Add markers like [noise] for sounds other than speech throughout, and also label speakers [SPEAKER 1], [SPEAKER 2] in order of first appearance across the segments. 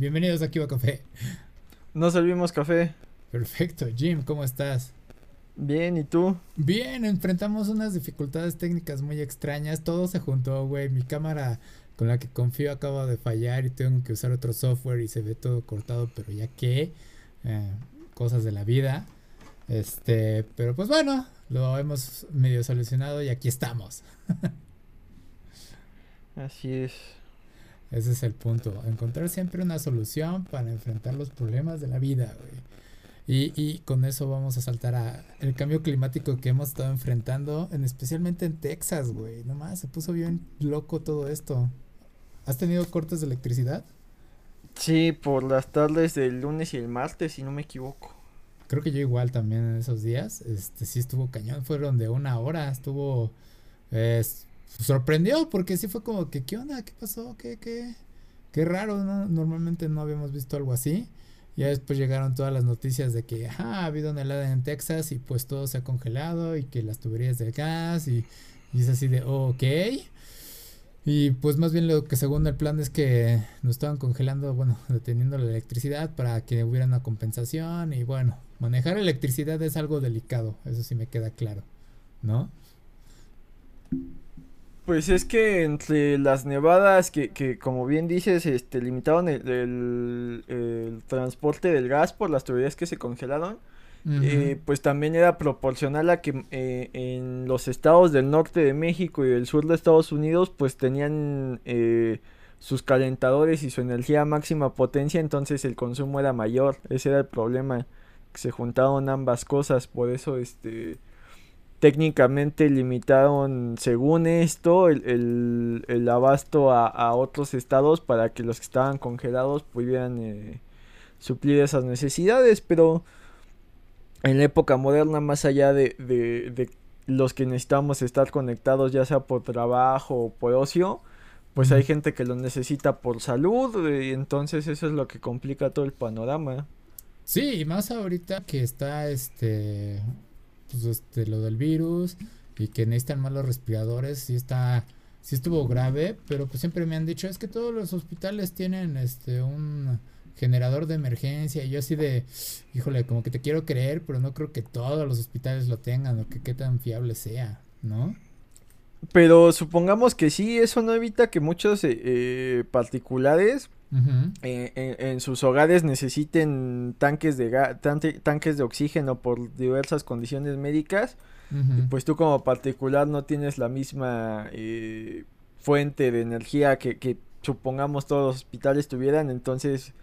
[SPEAKER 1] Bienvenidos aquí a Café.
[SPEAKER 2] No servimos café.
[SPEAKER 1] Perfecto, Jim, ¿cómo estás?
[SPEAKER 2] Bien, ¿y tú?
[SPEAKER 1] Bien, enfrentamos unas dificultades técnicas muy extrañas. Todo se juntó, güey. Mi cámara con la que confío acaba de fallar y tengo que usar otro software y se ve todo cortado, pero ya que eh, cosas de la vida. Este, pero pues bueno, lo hemos medio solucionado y aquí estamos. [laughs]
[SPEAKER 2] Así es.
[SPEAKER 1] Ese es el punto, encontrar siempre una solución para enfrentar los problemas de la vida, güey. Y, y, con eso vamos a saltar a el cambio climático que hemos estado enfrentando, en, especialmente en Texas, güey. Nomás se puso bien loco todo esto. ¿Has tenido cortes de electricidad?
[SPEAKER 2] Sí, por las tardes del lunes y el martes, si no me equivoco.
[SPEAKER 1] Creo que yo igual también en esos días. Este sí estuvo cañón, fueron de una hora, estuvo eh, sorprendió porque sí fue como que qué onda, qué pasó, qué qué qué raro, ¿no? Normalmente no habíamos visto algo así. Ya después llegaron todas las noticias de que ha habido una helada en Texas y pues todo se ha congelado y que las tuberías del gas y, y es así de ok. Y pues más bien lo que según el plan es que nos estaban congelando, bueno, [laughs] deteniendo la electricidad para que hubiera una compensación y bueno, manejar electricidad es algo delicado, eso sí me queda claro, ¿no?
[SPEAKER 2] Pues es que entre las nevadas que, que como bien dices, este, limitaron el, el, el transporte del gas por las tuberías que se congelaron, eh, pues también era proporcional a que eh, en los estados del norte de México y del sur de Estados Unidos pues tenían eh, sus calentadores y su energía a máxima potencia, entonces el consumo era mayor, ese era el problema, que se juntaron ambas cosas, por eso este técnicamente limitaron, según esto, el, el, el abasto a, a, otros estados para que los que estaban congelados pudieran eh, suplir esas necesidades, pero en la época moderna, más allá de, de, de, los que necesitamos estar conectados, ya sea por trabajo o por ocio, pues hay gente que lo necesita por salud, y entonces eso es lo que complica todo el panorama.
[SPEAKER 1] Sí, y más ahorita que está este pues este lo del virus y que necesitan más los respiradores, sí está sí estuvo grave, pero pues siempre me han dicho es que todos los hospitales tienen este un generador de emergencia y yo así de híjole, como que te quiero creer, pero no creo que todos los hospitales lo tengan o que qué tan fiable sea, ¿no?
[SPEAKER 2] Pero supongamos que sí, eso no evita que muchos eh, eh, particulares uh -huh. eh, en, en, sus hogares necesiten tanques de tanques de oxígeno por diversas condiciones médicas. Uh -huh. pues tú como particular no tienes la misma eh, fuente de energía que, que, supongamos todos los hospitales tuvieran, entonces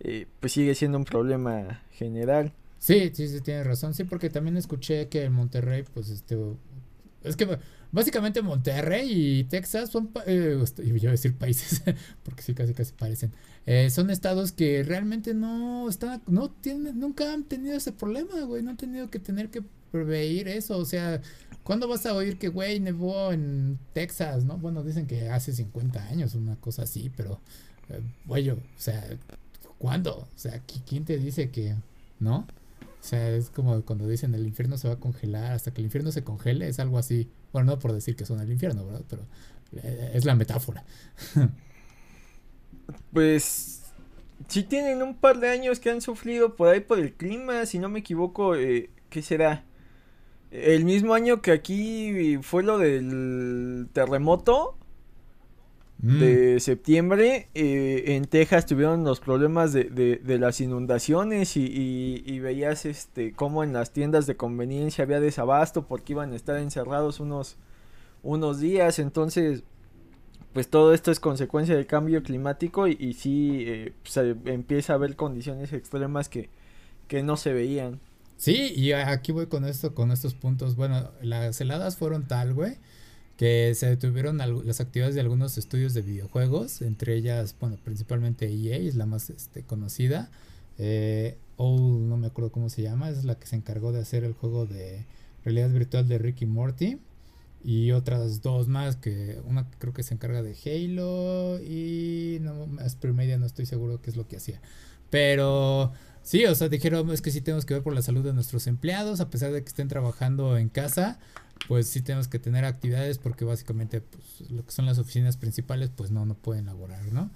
[SPEAKER 2] eh, pues sigue siendo un problema general.
[SPEAKER 1] Sí, sí, sí, tienes razón. Sí, porque también escuché que en Monterrey, pues este, es que básicamente Monterrey y Texas son, eh, yo iba a decir países, [laughs] porque sí, casi casi parecen, eh, son estados que realmente no están, no tienen, nunca han tenido ese problema, güey, no han tenido que tener que prever eso, o sea, ¿cuándo vas a oír que, güey, nevó en Texas, no? Bueno, dicen que hace 50 años, una cosa así, pero, eh, güey, o sea, ¿cuándo? O sea, ¿quién te dice que, no? O sea, es como cuando dicen el infierno se va a congelar, hasta que el infierno se congele, es algo así. Bueno, no por decir que son el infierno, ¿verdad? Pero eh, es la metáfora. [laughs]
[SPEAKER 2] pues sí tienen un par de años que han sufrido por ahí por el clima, si no me equivoco, eh, ¿qué será? El mismo año que aquí fue lo del terremoto, Mm. de septiembre eh, en Texas tuvieron los problemas de, de, de las inundaciones y, y, y, veías este cómo en las tiendas de conveniencia había desabasto porque iban a estar encerrados unos unos días. Entonces pues todo esto es consecuencia del cambio climático y, y sí eh, se empieza a haber condiciones extremas que, que no se veían.
[SPEAKER 1] Sí y aquí voy con esto con estos puntos. Bueno las heladas fueron tal güey que se detuvieron las actividades de algunos estudios de videojuegos, entre ellas, bueno, principalmente EA es la más este, conocida, eh, no me acuerdo cómo se llama, es la que se encargó de hacer el juego de realidad virtual de Ricky Morty, y otras dos más, que una creo que se encarga de Halo, y no, Asper Media no estoy seguro qué es lo que hacía, pero... Sí, o sea, dijeron, es que sí tenemos que ver por la salud de nuestros empleados, a pesar de que estén trabajando en casa, pues sí tenemos que tener actividades porque básicamente pues, lo que son las oficinas principales pues no, no pueden laborar, ¿no?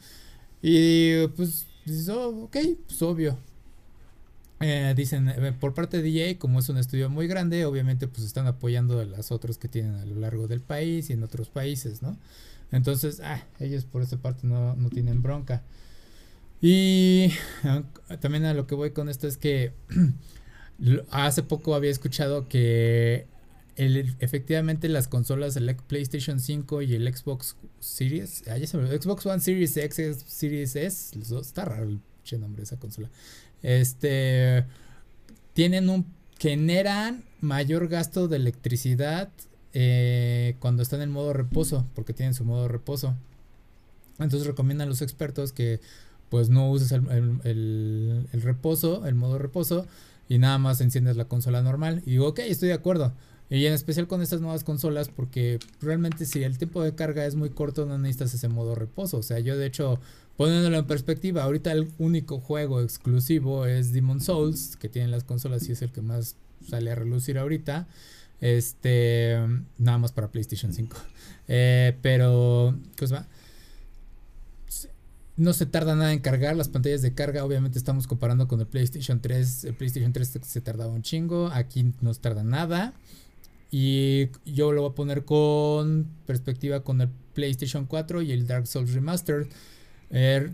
[SPEAKER 1] Y pues dices, oh, ok, pues obvio. Eh, dicen, eh, por parte de DJ, como es un estudio muy grande, obviamente pues están apoyando a las otras que tienen a lo largo del país y en otros países, ¿no? Entonces, ah, ellos por esa parte no, no tienen bronca. Y también a lo que voy con esto es que [clears throat] hace poco había escuchado que efectivamente las consolas, el PlayStation 5 y el Xbox Series, ah, ya Xbox One Series X, Series S, está raro el nombre de esa consola. Este tienen un generan mayor gasto de electricidad eh, cuando están en modo reposo, porque tienen su modo reposo. Entonces recomiendan los expertos que pues no uses el, reposo, el modo reposo, y nada más enciendes la consola normal. Y digo, ok, estoy de acuerdo. Y en especial con estas nuevas consolas, porque realmente si el tiempo de carga es muy corto, no necesitas ese modo reposo. O sea, yo de hecho, poniéndolo en perspectiva, ahorita el único juego exclusivo es Demon Souls, que tienen las consolas y es el que más sale a relucir ahorita. Este, nada más para PlayStation 5. [laughs] Eh, pero, ¿qué os va? No se tarda nada en cargar, las pantallas de carga obviamente estamos comparando con el PlayStation 3, el PlayStation 3 se tardaba un chingo, aquí no se tarda nada. Y yo lo voy a poner con perspectiva con el PlayStation 4 y el Dark Souls Remastered.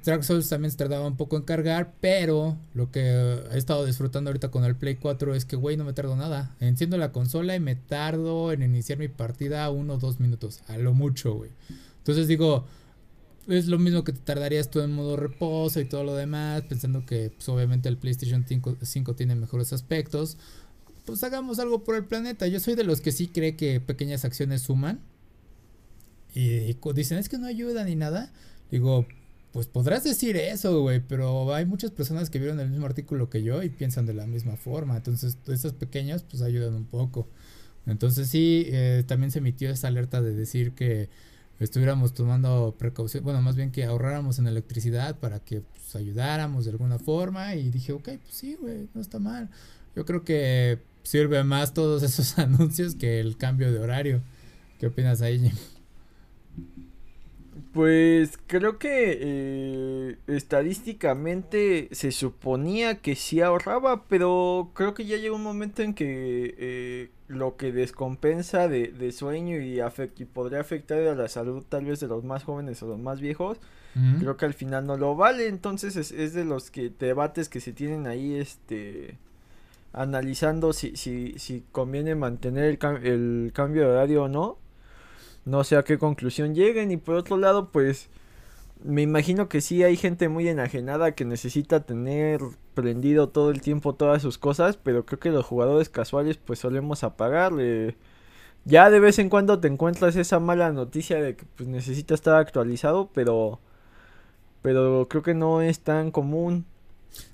[SPEAKER 1] Dark Souls también se tardaba un poco en cargar, pero lo que he estado disfrutando ahorita con el Play 4 es que, güey, no me tardo nada. Enciendo la consola y me tardo en iniciar mi partida uno o dos minutos, a lo mucho, güey. Entonces digo, es lo mismo que te tardarías tú en modo reposo y todo lo demás, pensando que pues, obviamente el PlayStation 5, tiene mejores aspectos. Pues hagamos algo por el planeta. Yo soy de los que sí cree que pequeñas acciones suman. Y, dicen, es que no ayuda ni nada. Digo, pues podrás decir eso, güey, pero hay muchas personas que vieron el mismo artículo que yo y piensan de la misma forma. Entonces, esas pequeñas, pues ayudan un poco. Entonces, sí, eh, también se emitió esa alerta de decir que estuviéramos tomando precaución, bueno, más bien que ahorráramos en electricidad para que pues, ayudáramos de alguna forma y dije, ok, pues sí, güey, no está mal. Yo creo que sirve más todos esos [laughs] anuncios que el cambio de horario. ¿Qué opinas ahí, Jim?
[SPEAKER 2] Pues creo que eh, estadísticamente se suponía que sí ahorraba, pero creo que ya llega un momento en que eh, lo que descompensa de, sueño y, y podría afectar a la salud tal vez de los más jóvenes o los más viejos, creo que al final no lo vale, entonces es, de los que debates que se tienen ahí este analizando si, si, si conviene mantener el, cambio de horario o no no sé a qué conclusión lleguen. Y por otro lado, pues me imagino que sí hay gente muy enajenada que necesita tener prendido todo el tiempo todas sus cosas, pero creo que los jugadores casuales pues solemos apagarle. Ya de vez en cuando te encuentras esa mala noticia de que pues necesita estar actualizado, pero pero creo que no es tan común.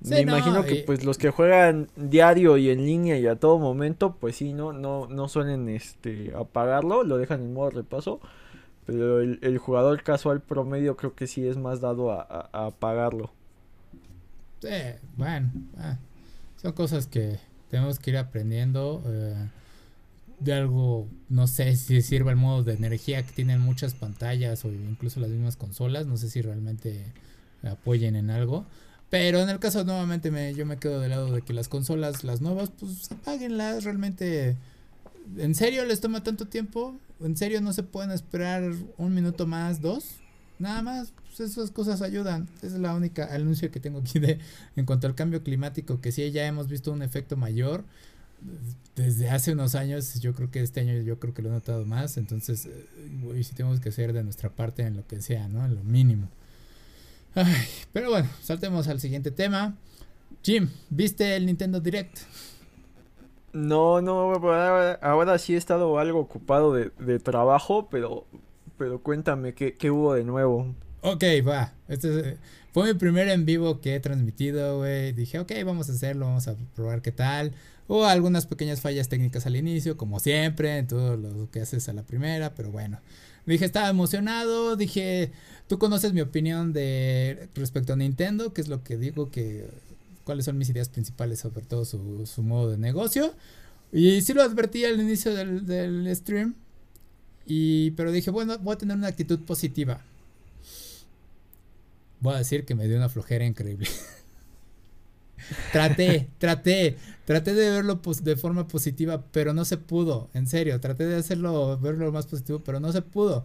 [SPEAKER 2] Me imagino que pues los que juegan diario y en línea y a todo momento, pues sí, no, no, no suelen este apagarlo, lo dejan en modo repaso. Pero el, jugador casual promedio creo que sí es más dado a, apagarlo.
[SPEAKER 1] Sí, bueno, ah, son cosas que tenemos que ir aprendiendo. Eh, de algo, no sé si sirva el modo de energía que tienen muchas pantallas o incluso las mismas consolas. No sé si realmente apoyen en algo. Pero en el caso nuevamente me, yo me quedo del lado de que las consolas, las nuevas, pues apáguenlas. Realmente, ¿en serio les toma tanto tiempo? ¿En serio no se pueden esperar un minuto más, dos? Nada más, pues esas cosas ayudan. Esa es la única anuncio que tengo aquí de en cuanto al cambio climático, que sí ya hemos visto un efecto mayor desde hace unos años. Yo creo que este año yo creo que lo he notado más. Entonces, eh, y sí tenemos que hacer de nuestra parte en lo que sea, ¿no? En lo mínimo pero bueno, saltemos al siguiente tema. Jim, ¿viste el Nintendo Direct?
[SPEAKER 2] No, no, ahora, sí he estado algo ocupado de, trabajo, pero, pero cuéntame, ¿qué, hubo de nuevo?
[SPEAKER 1] Ok, va. Este fue mi primer en vivo que he transmitido, güey. Dije, ok, vamos a hacerlo, vamos a probar qué tal. Hubo algunas pequeñas fallas técnicas al inicio, como siempre, en todo lo que haces a la primera, pero bueno. Dije, estaba emocionado, dije, tú conoces mi opinión de respecto a Nintendo, que es lo que digo que cuáles son mis ideas principales sobre todo su, su modo de negocio. Y sí lo advertí al inicio del, del stream. Y, pero dije, bueno, voy a tener una actitud positiva. voy a decir que me dio una flojera increíble. [laughs] traté, traté, traté de verlo de forma positiva, pero no se pudo, en serio, traté de hacerlo, verlo más positivo, pero no se pudo.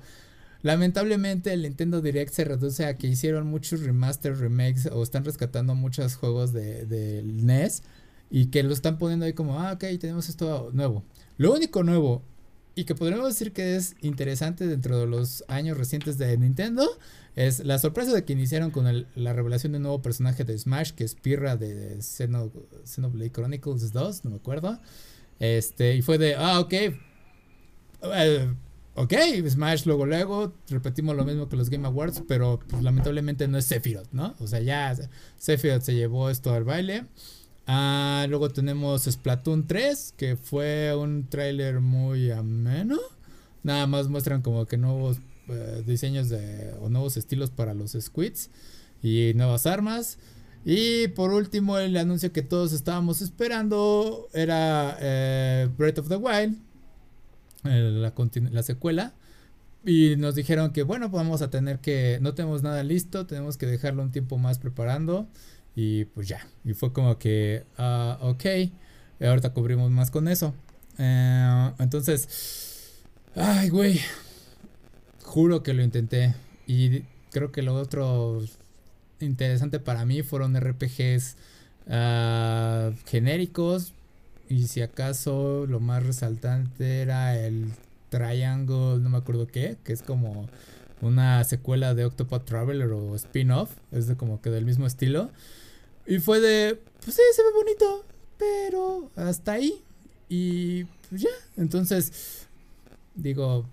[SPEAKER 1] Lamentablemente el Nintendo Direct se reduce a que hicieron muchos remaster, remakes o están rescatando muchos juegos de, de NES y que lo están poniendo ahí como, ah, ok, tenemos esto nuevo. Lo único nuevo y que podríamos decir que es interesante dentro de los años recientes de Nintendo es la sorpresa de que iniciaron con la revelación de un nuevo personaje de Smash que es Pirra de Xenoblade Chronicles 2, no me acuerdo. Este, y fue de, ah, ok. Eh, ok, Smash luego luego, repetimos lo mismo que los Game Awards, pero pues, lamentablemente no es Sephiroth, ¿no? O sea, ya Sephiroth se llevó esto al baile. Ah, luego tenemos Splatoon 3, que fue un tráiler muy ameno. Nada más muestran como que nuevos eh, diseños o nuevos estilos para los squids y nuevas armas. Y por último, el anuncio que todos estábamos esperando era eh, Breath of the Wild, la, la, secuela. Y nos dijeron que, bueno, pues vamos a tener que, no tenemos nada listo, tenemos que dejarlo un tiempo más preparando. Y pues ya. Y fue como que, uh, ok. ahorita cubrimos más con eso. Eh, entonces, ay, güey. Juro que lo intenté. Y creo que lo otro interesante para mí fueron RPGs ah, genéricos. Y si acaso lo más resaltante era el Triangle, no me acuerdo qué, que es como una secuela de Octopath Traveler o spin-off. Es de como que del mismo estilo. Y fue de, pues sí, se ve bonito, pero hasta ahí. Y pues ya, entonces, digo,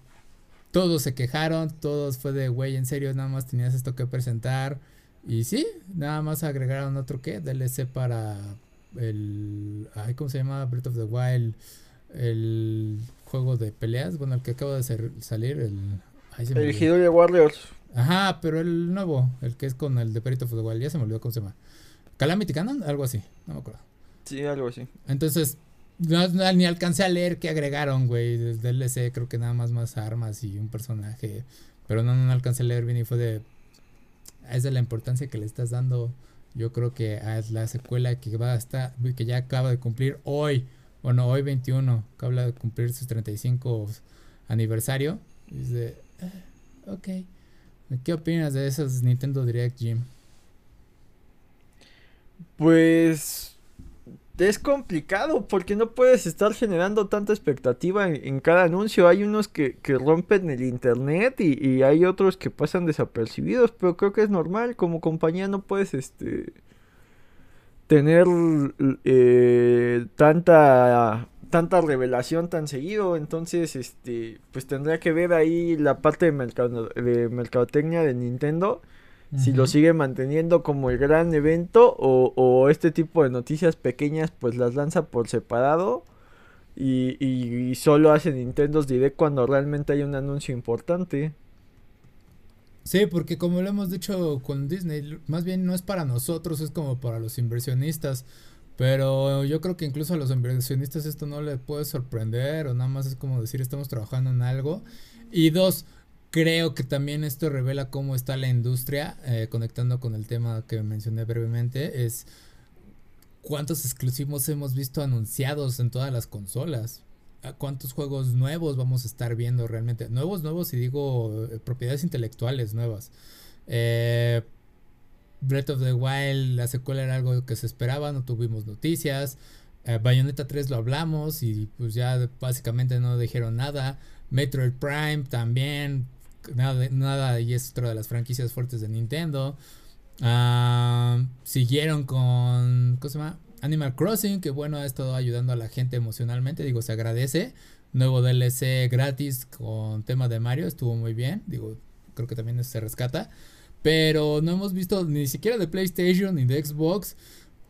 [SPEAKER 1] todos se quejaron, todos fue de, güey, en serio, nada más tenías esto que presentar. Y sí, nada más agregaron otro que, DLC para el, ay, ¿cómo se llama? Breath of the Wild, el juego de peleas, bueno, el que acaba de salir, el...
[SPEAKER 2] el Hidori Warriors.
[SPEAKER 1] Ajá, pero el nuevo, el que es con el de Breath of the Wild, ya se me olvidó cómo se llama. Calamity Canon, algo así, no me acuerdo.
[SPEAKER 2] Sí, algo así.
[SPEAKER 1] Entonces, ni alcancé a leer qué agregaron, güey. Desde el DLC creo que nada más más armas y un personaje. Pero no, no alcancé a leer bien y fue de... Es de la importancia que le estás dando. Yo creo que es la secuela que va a estar, que ya acaba de cumplir hoy. Bueno, hoy 21, que habla de cumplir sus 35 aniversario. Y dice, ah, ok. ¿Qué opinas de esos Nintendo Direct Jim?
[SPEAKER 2] Pues es complicado porque no puedes estar generando tanta expectativa en, cada anuncio. Hay unos que, rompen el internet y, hay otros que pasan desapercibidos, pero creo que es normal. Como compañía no puedes este tener eh, tanta tanta revelación tan seguido entonces este pues tendría que ver ahí la parte de, de mercadotecnia de Nintendo si lo sigue manteniendo como el gran evento o, este tipo de noticias pequeñas pues las lanza por separado y, solo hace Nintendo Direct cuando realmente hay un anuncio importante.
[SPEAKER 1] Sí, porque como lo hemos dicho con Disney, más bien no es para nosotros, es como para los inversionistas. Pero yo creo que incluso a los inversionistas esto no les puede sorprender o nada más es como decir estamos trabajando en algo. Y dos, Creo que también esto revela cómo está la industria, eh, conectando con el tema que mencioné brevemente, es cuántos exclusivos hemos visto anunciados en todas las consolas. ¿Cuántos juegos nuevos vamos a estar viendo realmente? Nuevos, nuevos y digo eh, propiedades intelectuales nuevas. Eh, Breath of the Wild, la secuela era algo que se esperaba, no tuvimos noticias. Bayonetta 3 lo hablamos y pues ya básicamente no dijeron nada. Metroid Prime también, nada, nada y es otra de las franquicias fuertes de Nintendo. Ah, siguieron con, ¿cómo se llama? Animal Crossing, que bueno, ha estado ayudando a la gente emocionalmente, digo, se agradece. Nuevo DLC gratis con tema de Mario, estuvo muy bien, digo, creo que también se rescata. Pero no hemos visto ni siquiera de PlayStation ni de Xbox.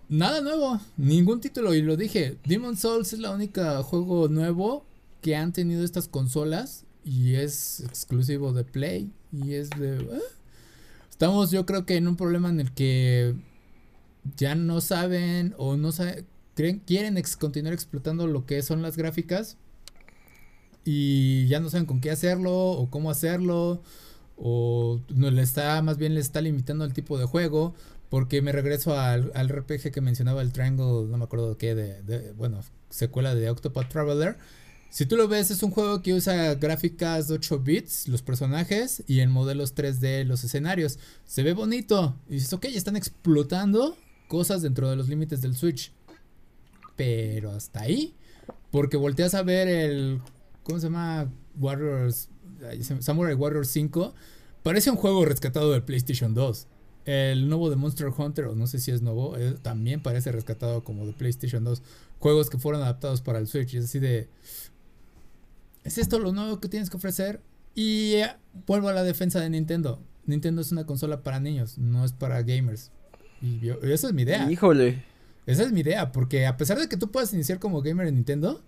[SPEAKER 1] Nada nuevo, ningún título. Y lo dije, Demon Souls es la única juego nuevo que han tenido estas consolas y es exclusivo de Play y es de... Eh, estamos yo creo que en un problema en el que ya no saben o no saben, quieren continuar explotando lo que son las gráficas y ya no saben con qué hacerlo o cómo hacerlo o no le está, más bien le está limitando el tipo de juego, porque me regreso al, al RPG que mencionaba el Triangle, no me acuerdo qué, de, de, bueno, secuela de Octopath Traveler. Si tú lo ves, es un juego que usa gráficas de 8 bits, los personajes, y en modelos 3D los escenarios. Se ve bonito. Y dices, ok, están explotando cosas dentro de los límites del Switch. Pero hasta ahí. Porque volteas a ver el. ¿Cómo se llama? Warriors. Samurai Warriors 5. Parece un juego rescatado del PlayStation 2. El nuevo de Monster Hunter, o no sé si es nuevo, eh, también parece rescatado como de PlayStation 2. Juegos que fueron adaptados para el Switch. Es así de. ¿Es esto lo nuevo que tienes que ofrecer? Y eh, vuelvo a la defensa de Nintendo. Nintendo es una consola para niños, no es para gamers. Y esa es mi idea.
[SPEAKER 2] Híjole.
[SPEAKER 1] Esa es mi idea, porque a pesar de que tú puedas iniciar como gamer en Nintendo,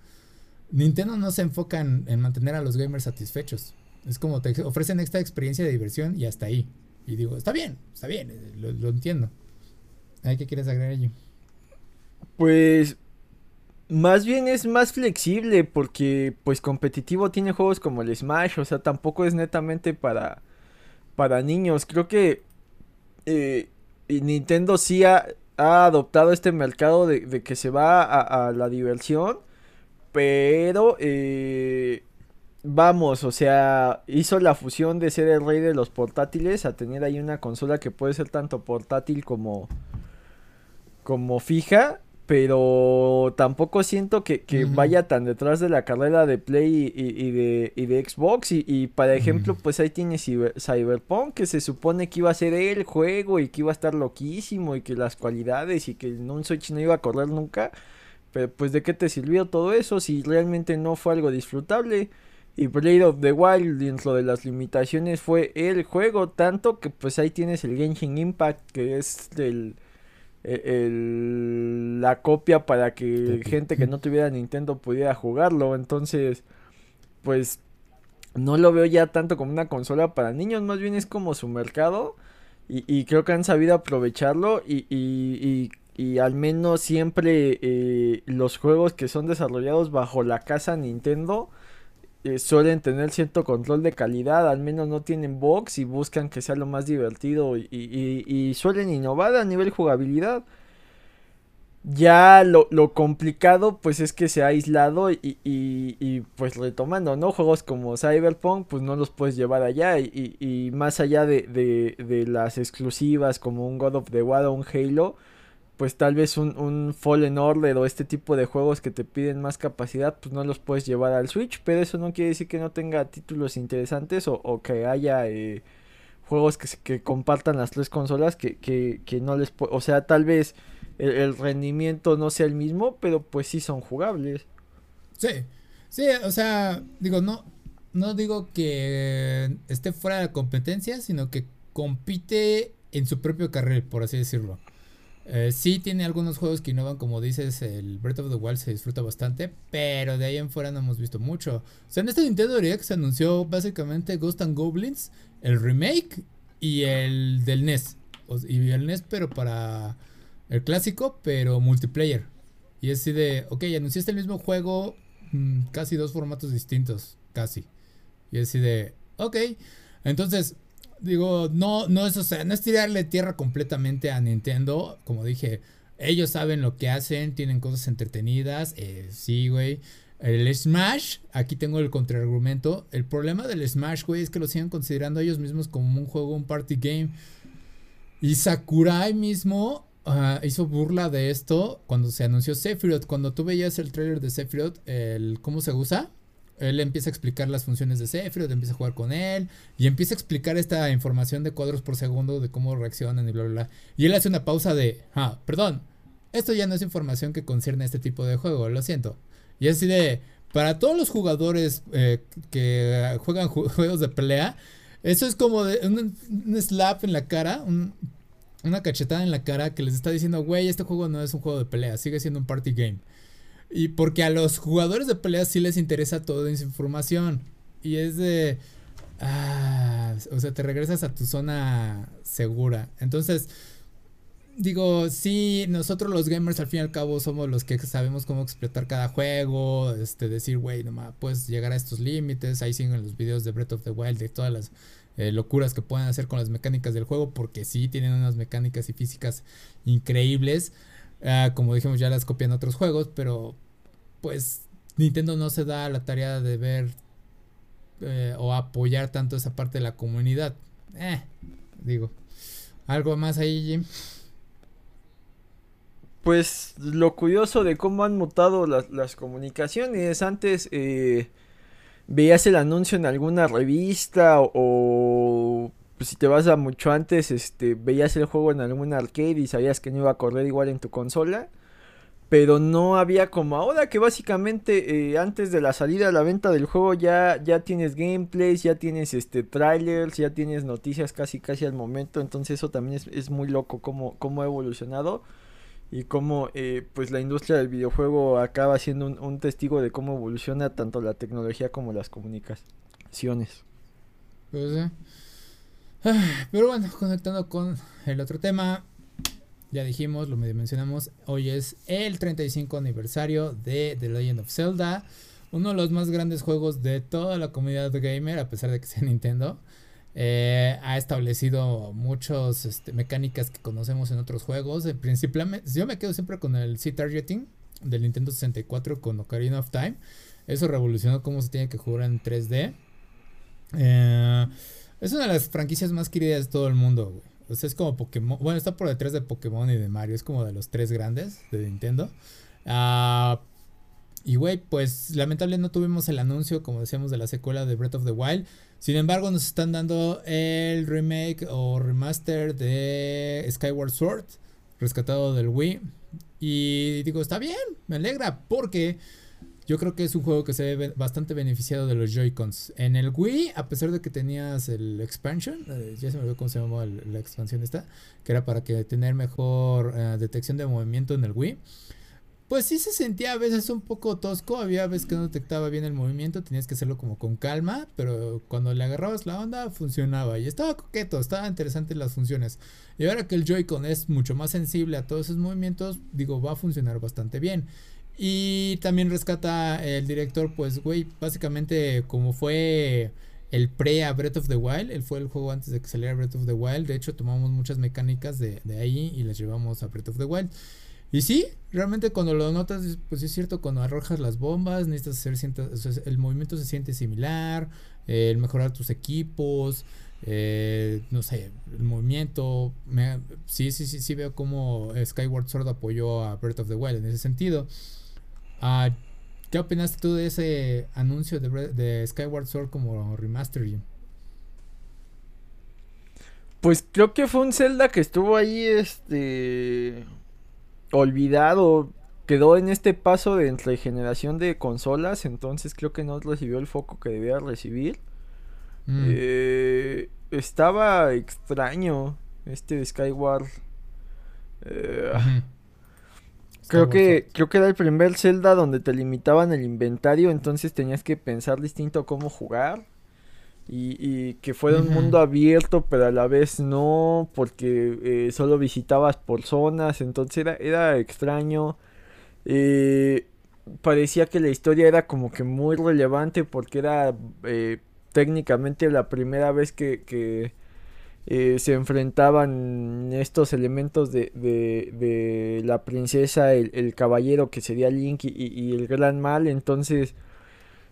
[SPEAKER 1] Nintendo no se enfoca en, mantener a los gamers satisfechos. Es como te ofrecen esta experiencia de diversión y hasta ahí. Y digo, está bien, está bien, eh, lo, entiendo. ¿Qué quieres agregar allí?
[SPEAKER 2] Pues más bien es más flexible porque pues competitivo tiene juegos como el Smash, o sea, tampoco es netamente para para niños. Creo que eh, Nintendo sí ha, adoptado este mercado de, que se va a, la diversión, pero eh, vamos, o sea, hizo la fusión de ser el rey de los portátiles a tener ahí una consola que puede ser tanto portátil como como fija pero tampoco siento que, vaya tan detrás de la carrera de Play y, de, de, Xbox. Y, y para ejemplo, pues ahí tiene Cyberpunk, que se supone que iba a ser el juego y que iba a estar loquísimo y que las cualidades y que en un Switch no iba a correr nunca. Pero pues de qué te sirvió todo eso si realmente no fue algo disfrutable. Y Blade of the Wild dentro de las limitaciones fue el juego, tanto que pues ahí tienes el Genshin Impact, que es del el, la copia para que gente que no tuviera Nintendo pudiera jugarlo. Entonces, pues no lo veo ya tanto como una consola para niños, más bien es como su mercado. Y, creo que han sabido aprovecharlo y, y, y al menos siempre eh, los juegos que son desarrollados bajo la casa Nintendo eh, suelen tener cierto control de calidad, al menos no tienen box y buscan que sea lo más divertido y, suelen innovar a nivel jugabilidad. Ya lo, complicado pues es que se ha aislado y, pues retomando, ¿no? Juegos como Cyberpunk pues no los puedes llevar allá y, más allá de, de, de, las exclusivas como un God of the War o un Halo pues tal vez un, un, Fallen Order o este tipo de juegos que te piden más capacidad, pues no los puedes llevar al Switch, pero eso no quiere decir que no tenga títulos interesantes o, que haya eh, juegos que, que compartan las tres consolas que, que, que no les... O sea, tal vez el, rendimiento no sea el mismo, pero pues sí son jugables.
[SPEAKER 1] Sí, sí, o sea, digo, no, no digo que esté fuera de la competencia, sino que compite en su propio carril, por así decirlo. Eh, sí tiene algunos juegos que innovan, como dices, el Breath of the Wild se disfruta bastante, pero de ahí en fuera no hemos visto mucho. O sea, en este Nintendo Direct se anunció básicamente Ghost and Goblins, el remake y el del NES. y el NES, pero para el clásico, pero multiplayer. Y es así de, ok, anunciaste el mismo juego, mm, casi dos formatos distintos, casi. Y es así de, ok. Entonces, Digo, no, no es, o sea, no es tirarle tierra completamente a Nintendo. Como dije, ellos saben lo que hacen, tienen cosas entretenidas. Eh, sí, güey. El Smash, aquí tengo el contraargumento. El problema del Smash, güey, es que lo siguen considerando ellos mismos como un juego, un party game. Y Sakurai mismo ah, hizo burla de esto cuando se anunció Sephiroth. Cuando tú veías el trailer de Sephiroth, el cómo se usa, él empieza a explicar las funciones de Sephiroth, empieza a jugar con él y empieza a explicar esta información de cuadros por segundo de cómo reaccionan y bla, bla, bla. Y él hace una pausa de, ah, perdón, esto ya no es información que concierne a este tipo de juego, lo siento. Y así de, para todos los jugadores eh, que juegan [laughs] juegos de pelea, eso es como de un, slap en la cara, una cachetada en la cara que les está diciendo, güey, este juego no es un juego de pelea, sigue siendo un party game. Y porque a los jugadores de peleas sí les interesa toda esa información. Y es de... Ah, o sea, te regresas a tu zona segura. Entonces, digo, sí, nosotros los gamers al fin y al cabo somos los que sabemos cómo explotar cada juego, este, decir, güey, nomás puedes llegar a estos límites. Ahí siguen los videos de Breath of the Wild, de todas las eh, locuras que pueden hacer con las mecánicas del juego, porque sí tienen unas mecánicas y físicas increíbles. Ah, como dijimos, ya las copian otros juegos, pero pues Nintendo no se da la tarea de ver eh, o apoyar tanto esa parte de la comunidad. Eh, digo, ¿algo más ahí, Jim?
[SPEAKER 2] Pues lo curioso de cómo han mutado las, las comunicaciones. Antes eh, veías el anuncio en alguna revista o, pues, si te vas a mucho antes, este, veías el juego en algún arcade y sabías que no iba a correr igual en tu consola. Pero no había como ahora que básicamente eh, antes de la salida a la venta del juego ya, ya tienes gameplays, ya tienes este trailers, ya tienes noticias casi casi al momento. Entonces eso también es, muy loco cómo, cómo ha evolucionado y cómo eh, pues la industria del videojuego acaba siendo un, testigo de cómo evoluciona tanto la tecnología como las comunicaciones.
[SPEAKER 1] Pues, ah, [sighs] pero bueno, conectando con el otro tema, ya dijimos, lo mencionamos, hoy es el 35 aniversario de The Legend of Zelda, uno de los más grandes juegos de toda la comunidad gamer, a pesar de que sea [laughs] Nintendo. Eh, ha establecido muchas este, mecánicas que conocemos en otros juegos. Eh, principalmente, yo me quedo siempre con el C-Targeting del Nintendo 64 con Ocarina of Time. Eso revolucionó cómo se tiene que jugar en 3D. Eh, es una de las franquicias más queridas de todo el mundo, es como Pokémon. Bueno, está por detrás de Pokémon y de Mario. Es como de los tres grandes de Nintendo. Ah, y güey, pues lamentablemente no tuvimos el anuncio, como decíamos, de la secuela de Breath of the Wild. Sin embargo, nos están dando el remake o remaster de Skyward Sword, rescatado del Wii. Y digo, está bien, me alegra, porque yo creo que es un juego que se ve bastante beneficiado de los Joy-Cons. En el Wii, a pesar de que tenías el expansion, eh, ya se me olvidó cómo se llamaba la expansión esta, que era para que tener mejor eh, detección de movimiento en el Wii pues sí se sentía a veces un poco tosco, había veces que no detectaba bien el movimiento, tenías que hacerlo como con calma, pero cuando le agarrabas la onda funcionaba y estaba coqueto, estaba interesante las funciones. Y ahora que el Joy-Con es mucho más sensible a todos esos movimientos, digo, va a funcionar bastante bien. Y también rescata el director, pues, güey, básicamente como fue el pre a Breath of the Wild, él fue el juego antes de que saliera Breath of the Wild, de hecho tomamos muchas mecánicas de, de ahí y las llevamos a Breath of the Wild. Y sí, realmente cuando lo notas, pues es cierto, cuando arrojas las bombas, necesitas hacer, el movimiento se siente similar, el mejorar tus equipos, eh, no sé, el movimiento. sí, sí, sí, sí veo cómo Skyward Sword apoyó a Breath of the Wild en ese sentido. Ah, ¿Qué opinaste tú de ese anuncio de, de Skyward Sword como remaster?
[SPEAKER 2] Pues creo que fue un Zelda que estuvo ahí, este olvidado, quedó en este paso de entre generación de consolas, entonces creo que no recibió el foco que debía recibir. Mm. Eh, estaba extraño este Skyward. Eh, creo que creo que era el primer Zelda donde te limitaban el inventario, entonces tenías que pensar distinto cómo jugar. Y, que fuera un mundo abierto, pero a la vez no, porque eh, solo visitabas por zonas, entonces era, era extraño. Eh, parecía que la historia era como que muy relevante porque era eh, técnicamente la primera vez que, que se enfrentaban estos elementos de, de, de la princesa, el, el, caballero que sería Link y, y el gran mal, entonces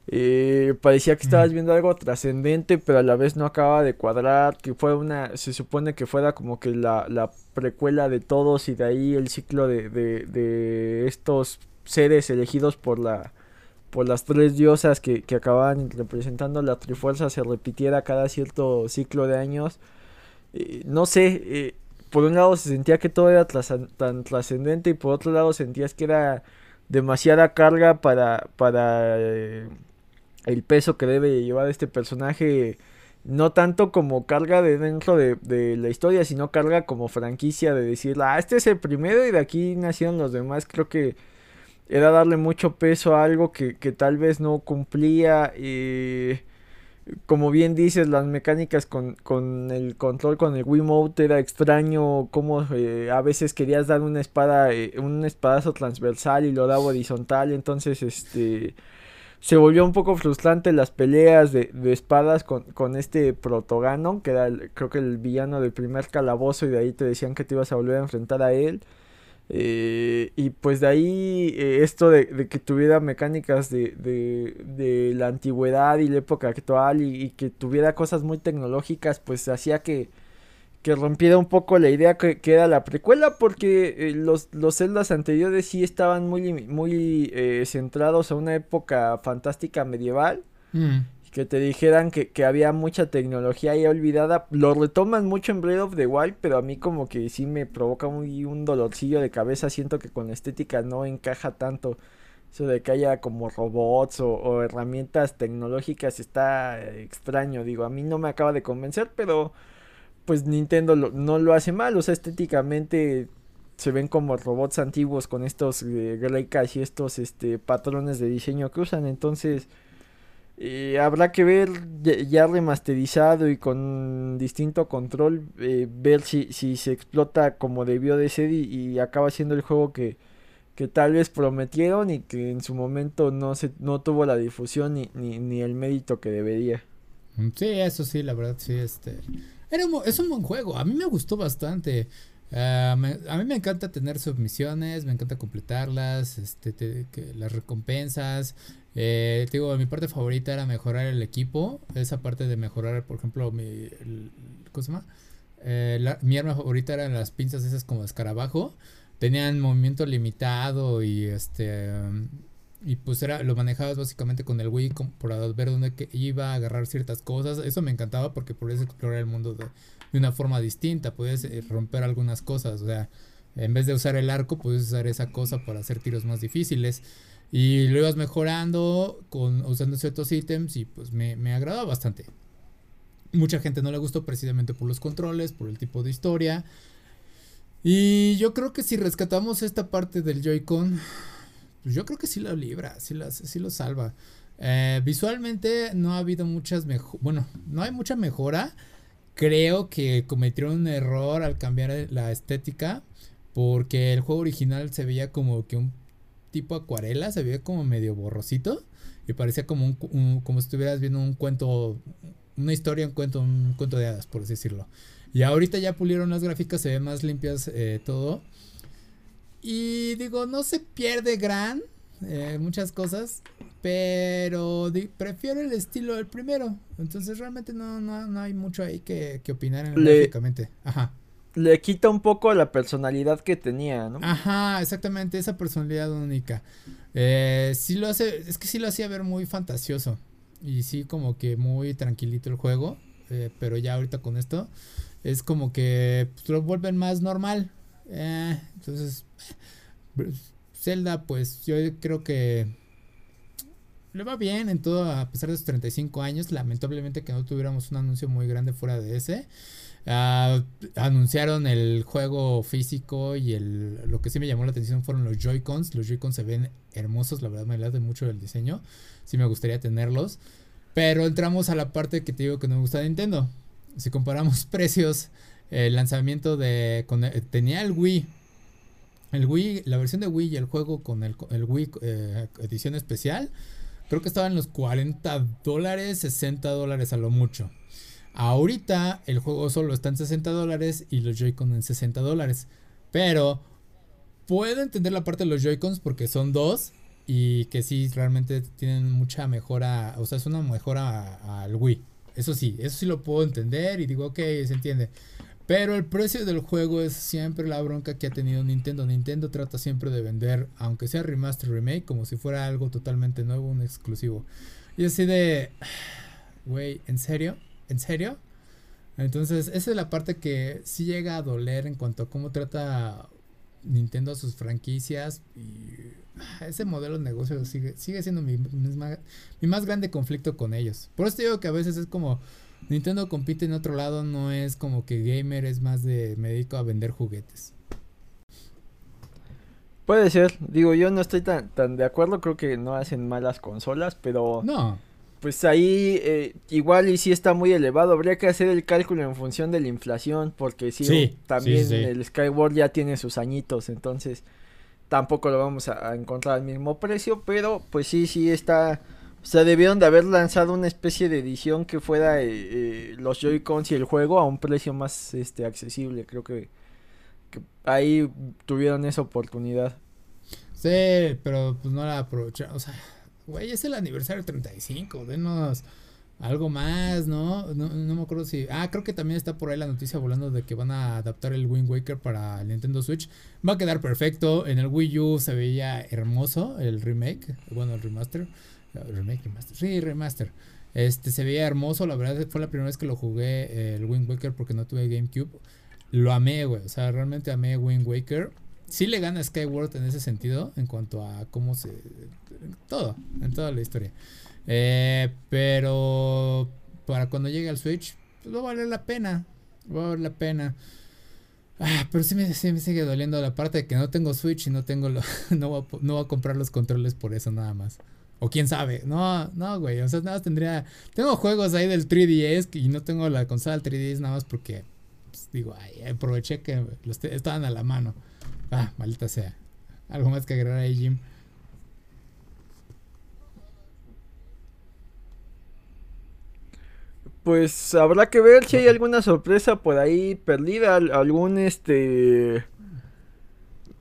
[SPEAKER 2] eh, parecía que estabas viendo algo trascendente, pero a la vez no acababa de cuadrar, que fue una, se supone que fuera como que la, la precuela de todos y de ahí el ciclo de, de, de estos seres elegidos por la por las tres diosas que, que acababan representando la trifuerza se repitiera cada cierto ciclo de años. Eh, no sé, eh, por un lado se sentía que todo era tan trascendente y por otro lado sentías que era demasiada carga para, para el peso que debe llevar este personaje no tanto como carga de dentro de, la historia, sino carga como franquicia de decir, ah, este es el primero y de aquí nacieron los demás. Creo que era darle mucho peso a algo que, tal vez no cumplía. Y como bien dices, las mecánicas con, con el control con el Wiimote era extraño. Como eh, a veces querías dar una espada, eh, un espadazo transversal y lo daba horizontal. Entonces, este se volvió un poco frustrante las peleas de, de espadas con, con, este protogano, que era creo que el villano del primer calabozo y de ahí te decían que te ibas a volver a enfrentar a él. Eh, y pues de ahí eh, esto de, que tuviera mecánicas de, de, de, la antigüedad y la época actual y, y que tuviera cosas muy tecnológicas, pues hacía que, que rompiera un poco la idea que, que era la precuela porque eh, los, los celdas anteriores sí estaban muy, muy eh, centrados a una época fantástica medieval. Mm. Que te dijeran que, que, había mucha tecnología ahí olvidada. Lo retoman mucho en Breath of the Wild, pero a mí como que sí me provoca muy un dolorcillo de cabeza. Siento que con la estética no encaja tanto. Eso de que haya como robots o, herramientas tecnológicas está extraño. Digo, a mí no me acaba de convencer, pero pues Nintendo no lo hace mal, o sea, estéticamente se ven como robots antiguos con estos eh, y estos este patrones de diseño que usan, entonces eh, habrá que ver ya, remasterizado y con distinto control, eh, ver si, si se explota como debió de ser y, acaba siendo el juego que, que tal vez prometieron y que en su momento no se no tuvo la difusión ni, ni, ni el mérito que debería.
[SPEAKER 1] Sí, eso sí, la verdad sí, este es un buen juego, a mí me gustó bastante. Uh, a mí me encanta tener submisiones, me encanta completarlas, este, las recompensas. Eh, digo, mi parte favorita era mejorar el equipo. Esa parte de mejorar, por ejemplo, mi. ¿Cómo se llama? Eh, mi arma favorita eran las pinzas esas como escarabajo. Tenían movimiento limitado y este. y pues era, lo manejabas básicamente con el Wii por ver dónde iba a agarrar ciertas cosas. Eso me encantaba porque podías explorar el mundo de, una forma distinta. Puedes eh, romper algunas cosas. O sea, en vez de usar el arco, puedes usar esa cosa para hacer tiros más difíciles. Y lo ibas mejorando con, usando ciertos ítems y pues me, me agradó bastante. Mucha gente no le gustó precisamente por los controles, por el tipo de historia. Y yo creo que si rescatamos esta parte del Joy-Con, pues yo creo que sí lo libra, sí, sí lo salva. Eh, visualmente no ha habido muchas mejoras, bueno, no hay mucha mejora. Creo que cometieron un error al cambiar la estética porque el juego original se veía como que un tipo acuarela, se veía como medio borrosito y parecía como un, como si estuvieras viendo un cuento, una historia, un cuento, un cuento de hadas, por así decirlo. Y ahorita ya pulieron las gráficas, se ve más limpias eh, todo. Y digo, no se pierde gran eh, muchas cosas, pero prefiero el estilo del primero. Entonces realmente no, no, no hay mucho ahí que, que opinar en le, gráficamente. Ajá.
[SPEAKER 2] Le quita un poco la personalidad que tenía, ¿no?
[SPEAKER 1] Ajá, exactamente, esa personalidad única. Eh, sí lo hace, es que sí lo hacía ver muy fantasioso. Y sí como que muy tranquilito el juego. Eh, pero ya ahorita con esto es como que pues, lo vuelven más normal. Eh, entonces, Zelda, pues yo creo que le va bien en todo, a pesar de sus 35 años. Lamentablemente que no tuviéramos un anuncio muy grande fuera de ese. Uh, anunciaron el juego físico y el lo que sí me llamó la atención fueron los Joy-Cons. Los Joy-Cons se ven hermosos, la verdad me late mucho el diseño. Sí me gustaría tenerlos. Pero entramos a la parte que te digo que no me gusta de Nintendo. Si comparamos [laughs] precios, el lanzamiento de... tenía el Wii. El Wii, la versión de Wii y el juego con el, el Wii eh, edición especial. Creo que estaban los 40 dólares, 60 dólares a lo mucho. Ahorita el juego solo está en 60 dólares y los Joy-Con en 60 dólares. Pero puedo entender la parte de los Joy-Cons porque son dos y que sí realmente tienen mucha mejora. O sea, es una mejora al Wii. Eso sí, eso sí lo puedo entender y digo, ok, se entiende. Pero el precio del juego es siempre la bronca que ha tenido Nintendo. Nintendo trata siempre de vender, aunque sea remaster remake, como si fuera algo totalmente nuevo, un exclusivo. Y así de, [sighs] güey, ¿en serio? ¿En serio? Entonces, esa es la parte que sí llega a doler en cuanto a cómo trata Nintendo a sus franquicias. Y ah, ese modelo de negocio sigue, sigue siendo mi, mi más grande conflicto con ellos. Por eso digo que a veces es como Nintendo compite en otro lado, no es como que gamer, es más de me dedico a vender juguetes.
[SPEAKER 2] Puede ser, digo, yo no estoy tan, tan de acuerdo, creo que no hacen malas consolas, pero...
[SPEAKER 1] No
[SPEAKER 2] pues ahí eh, igual y sí está muy elevado. Habría que hacer el cálculo en función de la inflación, porque sí, también el Skyward ya tiene sus añitos, entonces tampoco lo vamos a, encontrar al mismo precio, pero pues sí, sí está O sea, debieron de haber lanzado una especie de edición que fuera eh, eh, los Joy-Cons y el juego a un precio más este accesible. Creo que, que ahí tuvieron esa oportunidad.
[SPEAKER 1] Sí, pero pues no la aprovecharon. O sea, güey, es el aniversario 35. Denos algo más, ¿no? ¿no? me acuerdo si. Ah, creo que también está por ahí la noticia volando de que van a adaptar el Wind Waker para el Nintendo Switch. Va a quedar perfecto. En el Wii U se veía hermoso el remake. Bueno, el remaster. Remake, remaster. Sí, remaster. Este se veía hermoso. La verdad fue la primera vez que lo jugué el Wind Waker porque no tuve GameCube. Lo amé, güey. O sea, realmente amé Wind Waker. Sí le gana Skyward en ese sentido. En cuanto a cómo se. Todo. En toda la historia. Eh, pero para cuando llegue al Switch, pues va a valer la pena. Va a valer la pena. Ah, pero sí me, sigue doliendo la parte de que no tengo Switch y no tengo lo, [laughs] no, voy a, no a comprar los controles por eso nada más. O quién sabe. No, no, güey. O sea, nada más tendría. Tengo juegos ahí del 3DS y no tengo la consola del 3DS nada más porque. Pues, digo, ay, aproveché que los estaban a la mano. Ah, maldita sea. Algo más que agregar ahí, Jim.
[SPEAKER 2] Pues habrá que ver si hay alguna sorpresa por ahí perdida, algún este...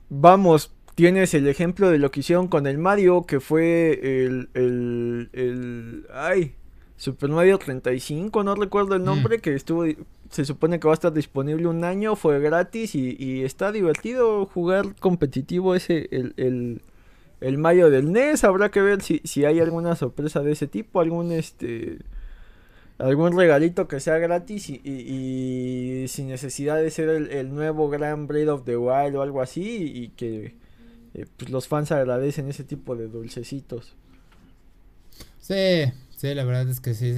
[SPEAKER 2] Vamos, tienes el ejemplo de lo que hicieron con el Mario, que fue el... el, el ay, Super Mario 35, no recuerdo el mm. nombre, que estuvo... Se supone que va a estar disponible un año, fue gratis y, y está divertido jugar competitivo ese, el, el, el Mario del NES. Habrá que ver si, si hay alguna sorpresa de ese tipo, algún este algún regalito que sea gratis y, sin necesidad de ser el, nuevo gran Breath of the Wild o algo así y que eh, pues los fans agradecen ese tipo de dulcecitos.
[SPEAKER 1] Sí, sí, la verdad es que sí.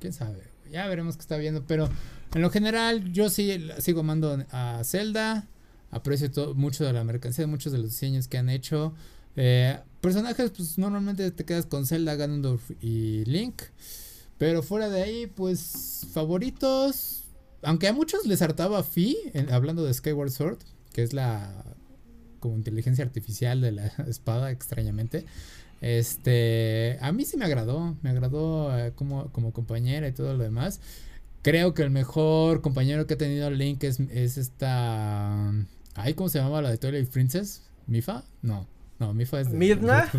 [SPEAKER 1] Quién sabe, ya veremos qué está viendo, pero en lo general yo sí sigo amando a Zelda, aprecio mucho de la mercancía, muchos de los diseños que han hecho. Eh, personajes, pues normalmente te quedas con Zelda, Ganondorf y Link. Pero fuera de ahí, pues favoritos. Aunque a muchos les hartaba Fi, hablando de Skyward Sword, que es la como inteligencia artificial de la [laughs] espada, extrañamente. Este, a mí sí me agradó, me agradó eh, como, como compañera y todo lo demás. Creo que el mejor compañero que ha tenido Link es, es esta... Ay, ¿cómo se llamaba la de Twilight Princess? ¿Mifa? No, no, Mifa es de...
[SPEAKER 2] ¿Midna?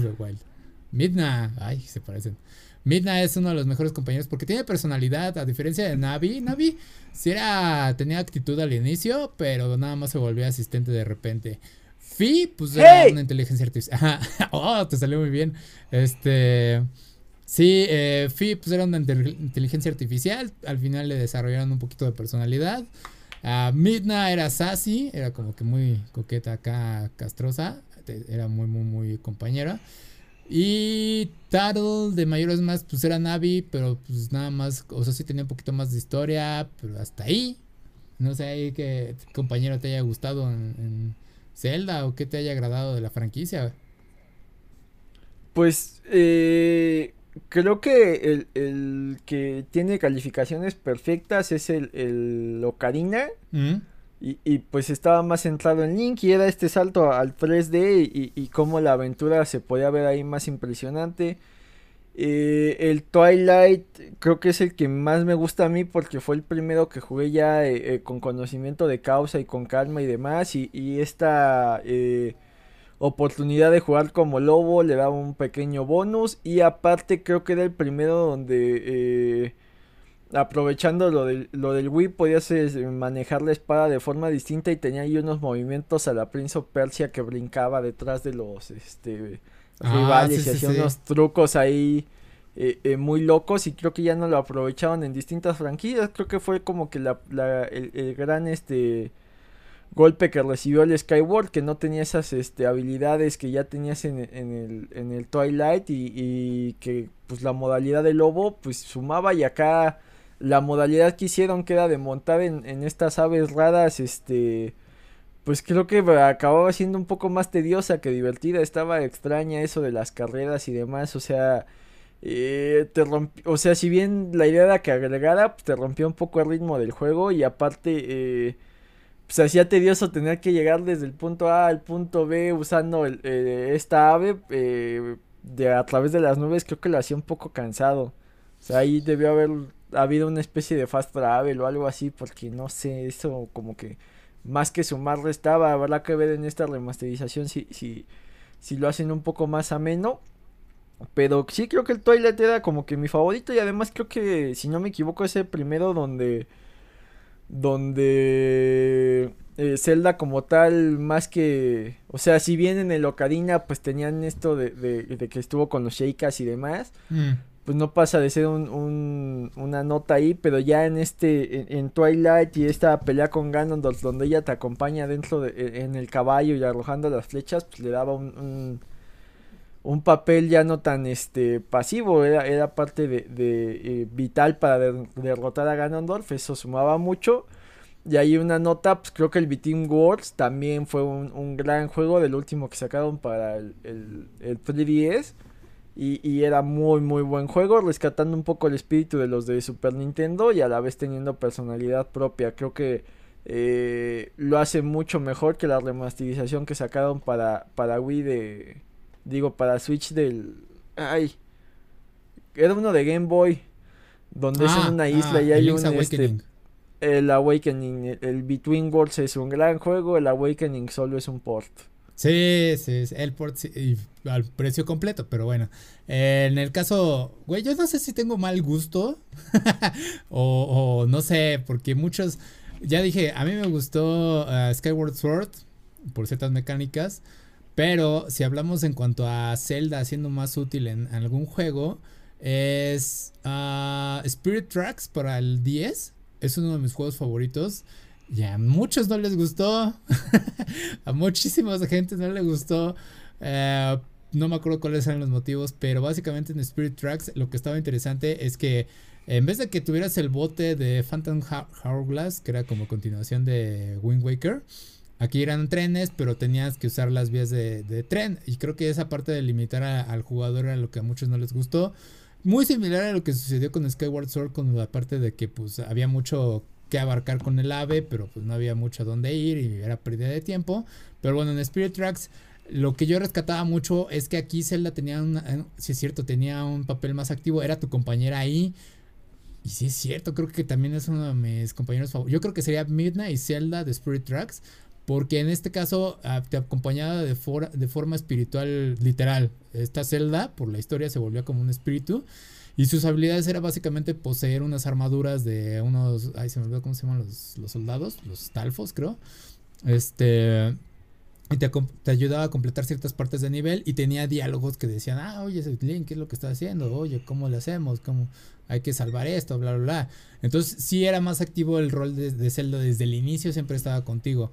[SPEAKER 1] Midna, ay, se parecen. Midna es uno de los mejores compañeros porque tiene personalidad, a diferencia de Navi. Navi sí era, tenía actitud al inicio, pero nada más se volvió asistente de repente. Fi, pues era una inteligencia artificial. [laughs] oh, te salió muy bien. Este. Sí, eh, Fi, pues era una inteligencia artificial. Al final le desarrollaron un poquito de personalidad. Uh, Midna era sassy, era como que muy coqueta acá, castrosa. Era muy, muy, muy compañera. Y Tattle de mayores más, pues era Navi, pero pues nada más, o sea, sí tenía un poquito más de historia, pero hasta ahí. No sé ahí qué compañero te haya gustado en, Zelda o qué te haya agradado de la franquicia.
[SPEAKER 2] Pues eh, creo que el, que tiene calificaciones perfectas es el, el Ocarina. Mm. Y, pues estaba más centrado en Link y era este salto al 3D y, y cómo la aventura se podía ver ahí más impresionante. Eh, el Twilight creo que es el que más me gusta a mí porque fue el primero que jugué ya eh, eh, con conocimiento de causa y con calma y demás. Y, y esta oportunidad de jugar como lobo le daba un pequeño bonus. Y aparte creo que era el primero donde aprovechando lo del, lo del Wii podías manejar la espada de forma distinta y tenía ahí unos movimientos a la Prince of Persia que brincaba detrás de los este ah, rivales y hacía unos trucos ahí eh, eh, muy locos y creo que ya no lo aprovechaban en distintas franquicias. Creo que fue como que la, el, gran este golpe que recibió el Skyward que no tenía esas este, habilidades que ya tenías en, el, en el Twilight y, y, que pues la modalidad de lobo pues sumaba y acá la modalidad que hicieron que era de montar en, en estas aves raras, este, pues creo que acababa siendo un poco más tediosa que divertida, estaba extraña eso de las carreras y demás, o sea, eh, te o sea, si bien la idea era que agregara, pues te rompió un poco el ritmo del juego y aparte, eh, pues hacía tedioso tener que llegar desde el punto A al punto B usando el, eh, esta ave, eh, de a través de las nubes creo que lo hacía un poco cansado. O sea, ahí debió haber habido una especie de fast travel o algo así, porque no sé, eso como que más que sumar restaba, habrá que ver en esta remasterización si, si, si lo hacen un poco más ameno. Pero sí creo que el Twilight era como que mi favorito y además creo que, si no me equivoco, es el primero donde... Donde... Eh, Zelda como tal, más que... O sea, si bien en el Ocarina pues tenían esto de, de, que estuvo con los Sheikas y demás. Mm. Pues no pasa de ser un, una nota ahí, pero ya en este, en, Twilight y esta pelea con Ganondorf donde ella te acompaña dentro de, e, en el caballo y arrojando las flechas, pues le daba un un papel ya no tan este pasivo, era, era parte de, eh, vital para derrotar a Ganondorf, eso sumaba mucho. Y ahí una nota, pues creo que el Between Worlds también fue un, gran juego del último que sacaron para el, el, el 3DS. Y, era muy muy buen juego, rescatando un poco el espíritu de los de Super Nintendo y a la vez teniendo personalidad propia. Creo que eh, lo hace mucho mejor que la remasterización que sacaron para, para Wii de, Digo, para Switch del. Ay. Era uno de Game Boy. Donde es en ah, una isla y ah, hay un. Este, Awakening. el Awakening. El, Between Worlds es un gran juego. El Awakening solo es un port.
[SPEAKER 1] Sí, sí, el port al precio completo, pero bueno. en el caso, güey, yo no sé si tengo mal gusto [laughs] o, no sé, porque muchos, ya dije, a mí me gustó uh, Skyward Sword por ciertas mecánicas, pero si hablamos en cuanto a Zelda siendo más útil en, algún juego, es ah, Spirit Tracks para el 10. Es uno de mis juegos favoritos. Y a muchos no les gustó. [laughs] a muchísima gente no le gustó. Eh, no me acuerdo cuáles eran los motivos, pero básicamente en Spirit Tracks lo que estaba interesante es que en vez de que tuvieras el bote de Phantom Hourglass, que era como continuación de Wind Waker, Aquí eran trenes, pero tenías que usar las vías de, tren. Y creo que esa parte de limitar al jugador era lo que a muchos no les gustó. Muy similar a lo que sucedió con Skyward Sword, con la parte de que pues había mucho que abarcar con el ave, pero pues no había mucho a dónde ir y era pérdida de tiempo. Pero bueno, en Spirit Tracks lo que yo rescataba mucho es que aquí Zelda tenía una, eh, si es cierto, tenía un papel más activo, era tu compañera ahí. Y sí es cierto, creo que también es uno de mis compañeros favoritos. Yo creo que sería Midnight y Zelda de Spirit Tracks. Porque en este caso ah, te acompañaba de, de forma espiritual literal. Esta celda, por la historia, se volvió como un espíritu. Y sus habilidades era básicamente poseer unas armaduras de unos. Ay, se me olvidó cómo se llaman los, soldados. Los talfos, creo. Este. Y te, te, ayudaba a completar ciertas partes de nivel. Y tenía diálogos que decían: Ah, oye, Link, ¿qué es lo que está haciendo? Oye, ¿cómo le hacemos? ¿Cómo hay que salvar esto? Bla, bla, bla. Entonces, sí era más activo el rol de, de Zelda desde el inicio. Siempre estaba contigo.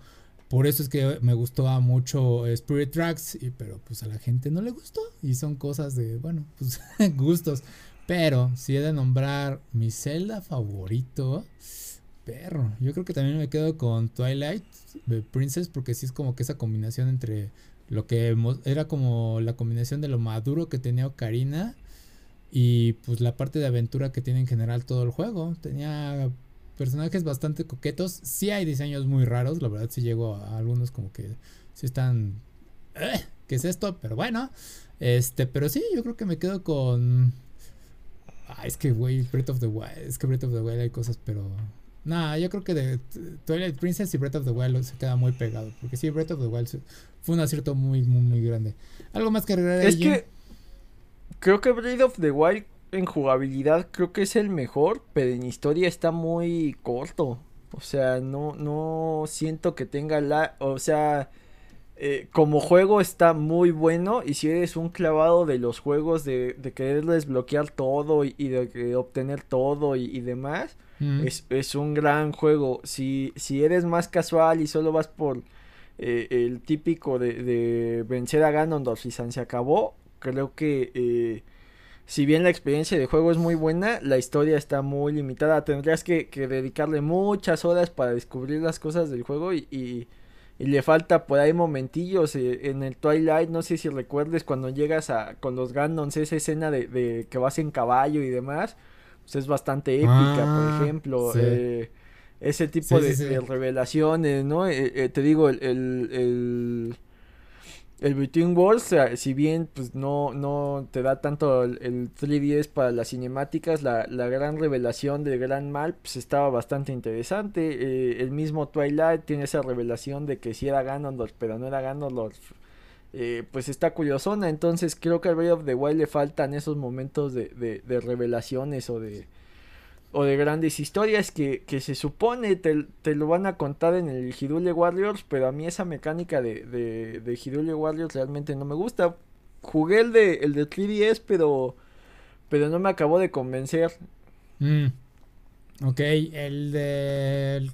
[SPEAKER 1] Por eso es que me gustó mucho Spirit Tracks, y, pero pues a la gente no le gustó. Y son cosas de, bueno, pues [laughs] gustos. Pero si he de nombrar mi Zelda favorito, perro. Yo creo que también me quedo con Twilight Princess porque sí es como que esa combinación entre lo que era como la combinación de lo maduro que tenía Ocarina y pues la parte de aventura que tiene en general todo el juego. Tenía personajes bastante coquetos. Sí hay diseños muy raros, la verdad sí llego a algunos como que sí están... Eh, ¿Qué es esto? Pero bueno. Este, pero sí, yo creo que me quedo con... Ah, es que, güey, Breath of the Wild. Es que Breath of the Wild hay cosas, pero... Nah, yo creo que de Twilight Princess y Breath of the Wild se queda muy pegado. Porque sí, Breath of the Wild fue un acierto muy, muy, muy grande. ¿Algo más que agregar?
[SPEAKER 2] Es que... Creo que Breath of the Wild en jugabilidad creo que es el mejor, pero en historia está muy corto. O sea, no, no siento que tenga la... O sea, eh, como juego está muy bueno y si eres un clavado de los juegos de, de querer desbloquear todo y, de, obtener todo y, demás, es, un gran juego. Si, si eres más casual y solo vas por eh, el típico de, de, vencer a Ganondorf y se acabó, creo que... Eh, si bien la experiencia de juego es muy buena, la historia está muy limitada. Tendrías que, dedicarle muchas horas para descubrir las cosas del juego y, y, le falta por ahí momentillos eh, en el Twilight. No sé si recuerdes cuando llegas a con los Gandons, esa escena de, que vas en caballo y demás. Pues es bastante épica, por ah, ejemplo. Eh, ese tipo de, revelaciones, ¿no? Eh, te digo, el el Between Worlds, si bien pues no, no te da tanto el, 3DS para las cinemáticas, la, la, gran revelación del gran mal pues estaba bastante interesante. Eh, el mismo Twilight tiene esa revelación de que si era Ganondorf, pero no era Ganondorf. Eh, pues está curiosona, entonces creo que al Breath of the Wild le faltan esos momentos de, de, de revelaciones o de, o de grandes historias que, que se supone te, te, lo van a contar en el Hidule Warriors, pero a mí esa mecánica de, de, de Hidule Warriors realmente no me gusta. Jugué el de, el de 3DS, pero, pero no me acabó de convencer.
[SPEAKER 1] Mm. Ok, el de...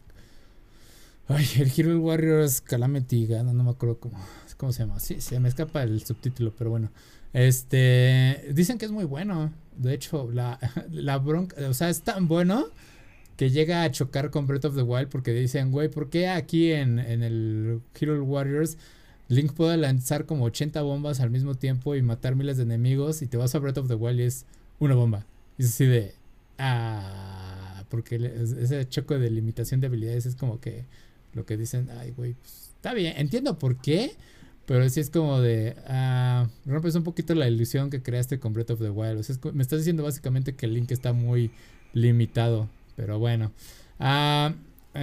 [SPEAKER 1] Ay, el Hidule Warriors Calamity, no, no me acuerdo cómo, cómo se llama. Sí, se me escapa el subtítulo, pero bueno. Este, dicen que es muy bueno. De hecho, la, [laughs] la bronca, o sea, es tan bueno que llega a chocar con Breath of the Wild porque dicen, güey, ¿por qué aquí en, en el Hero Warriors Link puede lanzar como 80 bombas al mismo tiempo y matar miles de enemigos y te vas a Breath of the Wild y es una bomba? Y es así de, ah, porque ese choque de limitación de habilidades es como que lo que dicen, ay, güey, pues, está bien, entiendo por qué, pero sí es como de. Uh, rompes un poquito la ilusión que creaste con Breath of the Wild. O sea, me estás diciendo básicamente que el link está muy limitado. Pero bueno. Uh,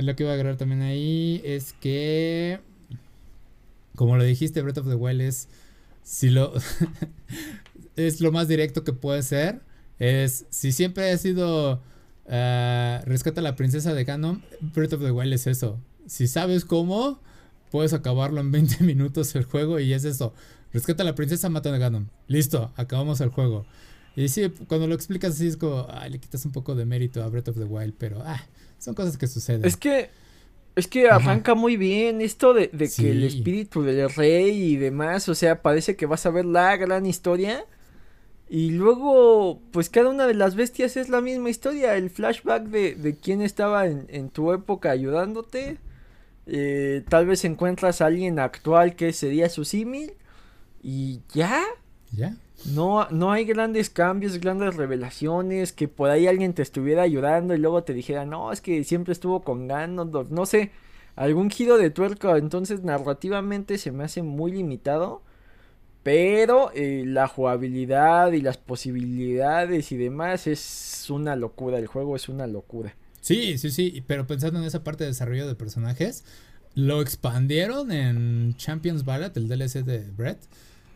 [SPEAKER 1] lo que iba a agregar también ahí es que. Como lo dijiste, Breath of the Wild es. Si lo. [laughs] es lo más directo que puede ser. Es. Si siempre ha sido. Uh, rescata a la princesa de Ganon. Breath of the Wild es eso. Si sabes cómo puedes acabarlo en 20 [laughs] minutos el juego y es eso. Rescata a la princesa, mata a Ganon. Listo, acabamos el juego. Y sí, cuando lo explicas así es como, ah, le quitas un poco de mérito a Breath of the Wild, pero ah, son cosas que suceden.
[SPEAKER 2] Es que, es que arranca muy bien esto de, que el espíritu del rey y demás, o sea, parece que vas a ver la gran historia. Y luego, pues cada una de las bestias es la misma historia, el flashback de, de quién estaba en, en tu época ayudándote eh, tal vez encuentras a alguien actual que sería su símil. Y ya.
[SPEAKER 1] Ya.
[SPEAKER 2] No, no hay grandes cambios, grandes revelaciones, que por ahí alguien te estuviera ayudando y luego te dijera, no, es que siempre estuvo con Ganondorf, no sé, algún giro de tuerca, entonces narrativamente se me hace muy limitado, pero eh, la jugabilidad y las posibilidades y demás es una locura, el juego es una locura.
[SPEAKER 1] Sí, sí, sí, pero pensando en esa parte de desarrollo de personajes, lo expandieron en Champions Ballad, el DLC de Brett.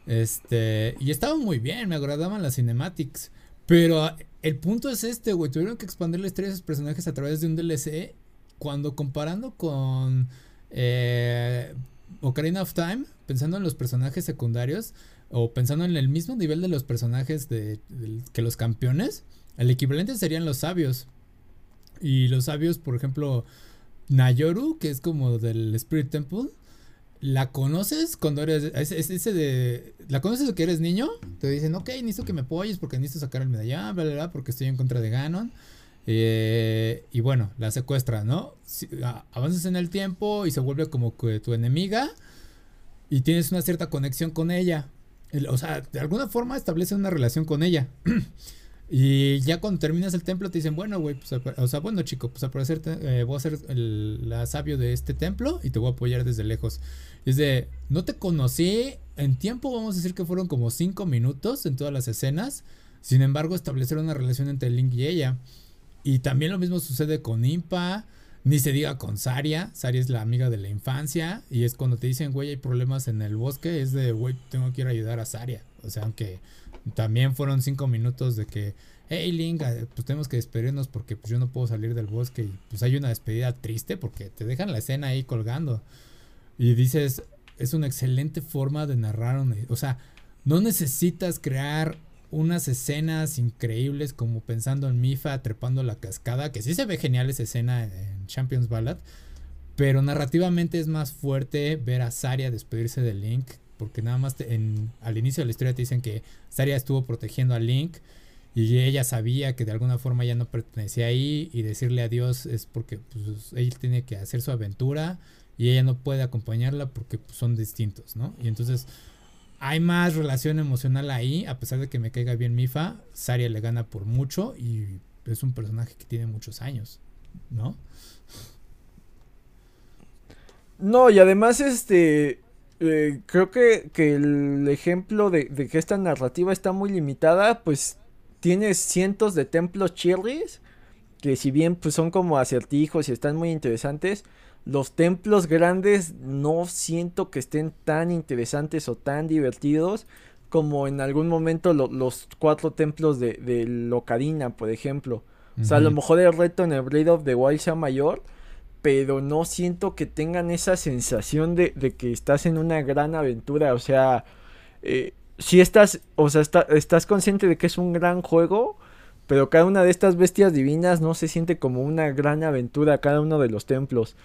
[SPEAKER 1] Este, y estaba muy bien, me agradaban las cinematics. Pero el punto es este, güey, tuvieron que expandir la historia de esos personajes a través de un DLC cuando comparando con eh, Ocarina of Time, pensando en los personajes secundarios o pensando en el mismo nivel de los personajes de que los campeones, el equivalente serían los sabios. Y los sabios, por ejemplo, Nayoru, que es como del Spirit Temple, la conoces cuando eres. ese de. La conoces que eres niño. Te dicen, ok, necesito que me apoyes porque necesito sacar el medallón, bla, bla, bla, porque estoy en contra de Ganon. Eh, y bueno, la secuestra, ¿no? avanzas en el tiempo y se vuelve como que tu enemiga. Y tienes una cierta conexión con ella. o sea, de alguna forma establece una relación con ella. [clears throat] Y ya cuando terminas el templo te dicen, bueno, güey, pues, o sea, bueno, chico, pues parecer eh, voy a ser el, la sabio de este templo y te voy a apoyar desde lejos. es de, no te conocí en tiempo, vamos a decir que fueron como 5 minutos en todas las escenas. Sin embargo, establecer una relación entre Link y ella. Y también lo mismo sucede con Impa, ni se diga con Saria. Saria es la amiga de la infancia. Y es cuando te dicen, güey, hay problemas en el bosque, es de, güey, tengo que ir a ayudar a Saria. O sea, aunque también fueron cinco minutos de que, hey Link, eh, pues tenemos que despedirnos porque pues yo no puedo salir del bosque y pues hay una despedida triste porque te dejan la escena ahí colgando. Y dices, es una excelente forma de narrar, o sea, no necesitas crear unas escenas increíbles como pensando en Mifa trepando la cascada, que sí se ve genial esa escena en Champions Ballad, pero narrativamente es más fuerte ver a Saria despedirse de Link porque nada más al inicio de la historia te dicen que Saria estuvo protegiendo a Link y ella sabía que de alguna forma ya no pertenecía ahí y decirle adiós es porque pues, él tiene que hacer su aventura y ella no puede acompañarla porque pues, son distintos, ¿no? Y entonces hay más relación emocional ahí, a pesar de que me caiga bien Mifa, Saria le gana por mucho y es un personaje que tiene muchos años, ¿no?
[SPEAKER 2] No, y además este eh, creo que, que, el ejemplo de, de, que esta narrativa está muy limitada, pues tienes cientos de templos chirris, que si bien pues son como acertijos y están muy interesantes, los templos grandes no siento que estén tan interesantes o tan divertidos como en algún momento los cuatro templos de, de Locadina, por ejemplo. O sea, a lo mejor el reto en el Blade of the Wild sea mayor, pero no siento que tengan esa sensación de, de que estás en una gran aventura. O sea, eh, si estás, o sea, estás consciente de que es un gran juego, pero cada una de estas bestias divinas no se siente como una gran aventura, cada uno de los templos.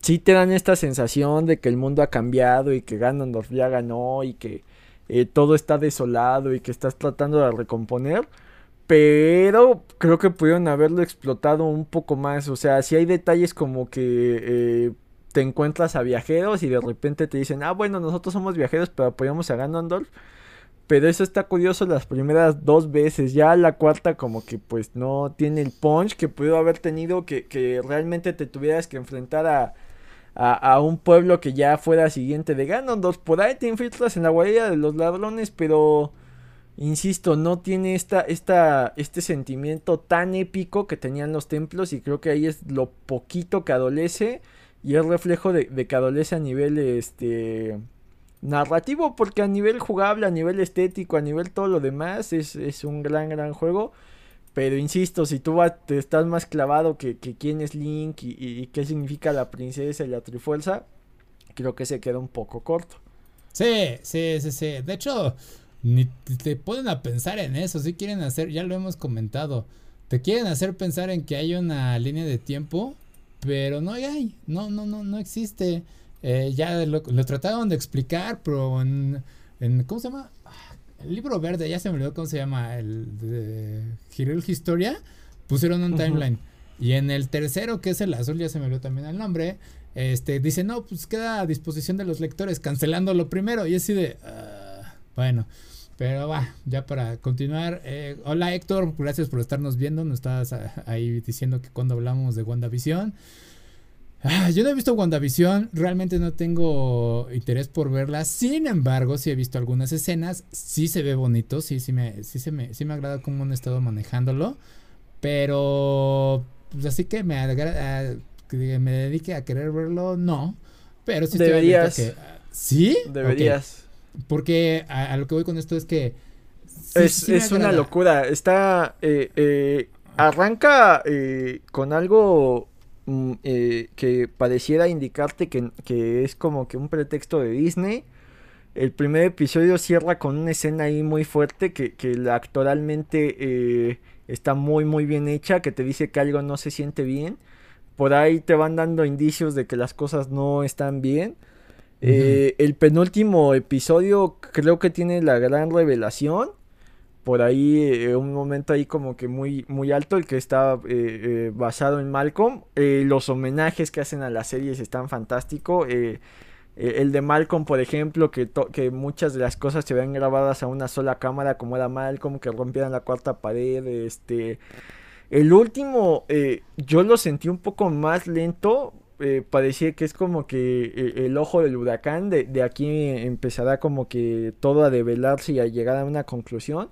[SPEAKER 2] Sí te dan esta sensación de que el mundo ha cambiado y que Ganondorf ya ganó y que eh, todo está desolado y que estás tratando de recomponer pero creo que pudieron haberlo explotado un poco más. O sea, si hay detalles como que eh, te encuentras a viajeros y de repente te dicen, ah, bueno, nosotros somos viajeros, pero apoyamos a Ganondorf. Pero eso está curioso las primeras dos veces. Ya la cuarta como que pues no tiene el punch que pudo haber tenido que, que realmente te tuvieras que enfrentar a, a, a, un pueblo que ya fuera siguiente de Ganondorf. Por ahí te infiltras en la guarida de los ladrones, pero insisto, no tiene esta, esta, este sentimiento tan épico que tenían los templos y creo que ahí es lo poquito que adolece y es reflejo de, que adolece a nivel este narrativo porque a nivel jugable, a nivel estético, a nivel todo lo demás es, un gran gran juego. Pero insisto, si tú te estás más clavado que, quién es Link y, y, qué significa la princesa y la trifuerza, creo que se queda un poco corto.
[SPEAKER 1] Sí, sí, sí, sí. De hecho, ni te ponen a pensar en eso, si quieren hacer, ya lo hemos comentado, te quieren hacer pensar en que hay una línea de tiempo, pero no hay, no, no, no, no existe. Eh, ya lo, trataron de explicar, pero en, ¿cómo se llama? El libro verde, ya se me olvidó cómo se llama, el de Hero Historia, pusieron un timeline. Y en el tercero, que es el azul, ya se me olvidó también el nombre, este, dice, no, pues queda a disposición de los lectores, cancelando lo primero. Y así de, ah, bueno, pero va, ya para continuar. Eh, hola Héctor, gracias por estarnos viendo. Nos estabas ahí diciendo que cuando hablamos de WandaVision. Ah, yo no he visto WandaVision, realmente no tengo interés por verla. Sin embargo, sí he visto algunas escenas. Sí se ve bonito, sí, sí me, sí se me, sí me agrada cómo han estado manejándolo. Pero, pues así que me, agrada, que me dedique a querer verlo, no. Pero sí
[SPEAKER 2] Deberías.
[SPEAKER 1] Que, ¿Sí?
[SPEAKER 2] Deberías.
[SPEAKER 1] Porque a, lo que voy con esto es que...
[SPEAKER 2] es, una locura. Está... Eh, eh, arranca eh, con algo mm, que pareciera indicarte que, es como que un pretexto de Disney. El primer episodio cierra con una escena ahí muy fuerte que, que actoralmente está muy muy bien hecha, que te dice que algo no se siente bien. Por ahí te van dando indicios de que las cosas no están bien. Eh, el penúltimo episodio creo que tiene la gran revelación. Por ahí, eh, un momento ahí como que muy, muy alto, el que está eh, basado en Malcolm. los homenajes que hacen a las series están fantásticos. el de Malcolm, por ejemplo, que, que muchas de las cosas se ven grabadas a una sola cámara, como era Malcolm, que rompieran la cuarta pared. Este. El último, yo lo sentí un poco más lento eh, parecía que es como que eh, el ojo del huracán, de, de, aquí empezará como que todo a develarse y a llegar a una conclusión.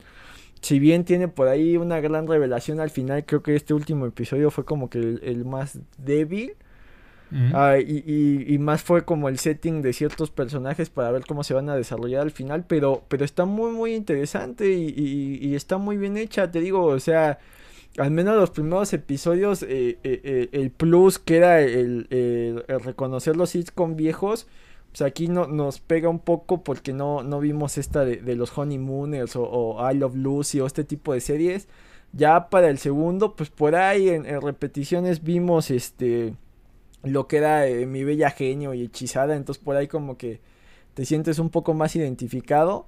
[SPEAKER 2] Si bien tiene por ahí una gran revelación al final, creo que este último episodio fue como que el, más débil. Ah, y, y, más fue como el setting de ciertos personajes para ver cómo se van a desarrollar al final. Pero, pero está muy, muy interesante y, y está muy bien hecha. Te digo, o sea, al menos los primeros episodios, eh, eh, eh, el plus que era el, reconocer los con viejos, pues aquí no, nos pega un poco porque no, no vimos esta de, los Honeymooners o, o, I Love Lucy o este tipo de series. Ya para el segundo, pues por ahí en, repeticiones vimos este lo que era mi bella genio y hechizada, entonces por ahí como que te sientes un poco más identificado.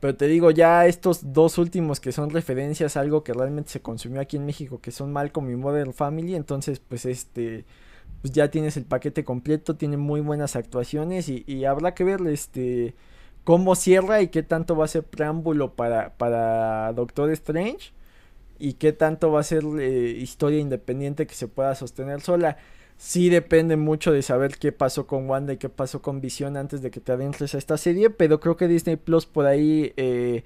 [SPEAKER 2] Pero te digo, ya estos dos últimos que son referencias a algo que realmente se consumió aquí en México, que son Malcolm y Modern Family, entonces pues este, pues ya tienes el paquete completo, tiene muy buenas actuaciones y, habrá que ver este cómo cierra y qué tanto va a ser preámbulo para, para Doctor Strange y qué tanto va a ser eh, historia independiente que se pueda sostener sola. Sí depende mucho de saber qué pasó con Wanda y qué pasó con Visión antes de que te adentres a esta serie, pero creo que Disney Plus por ahí, eh,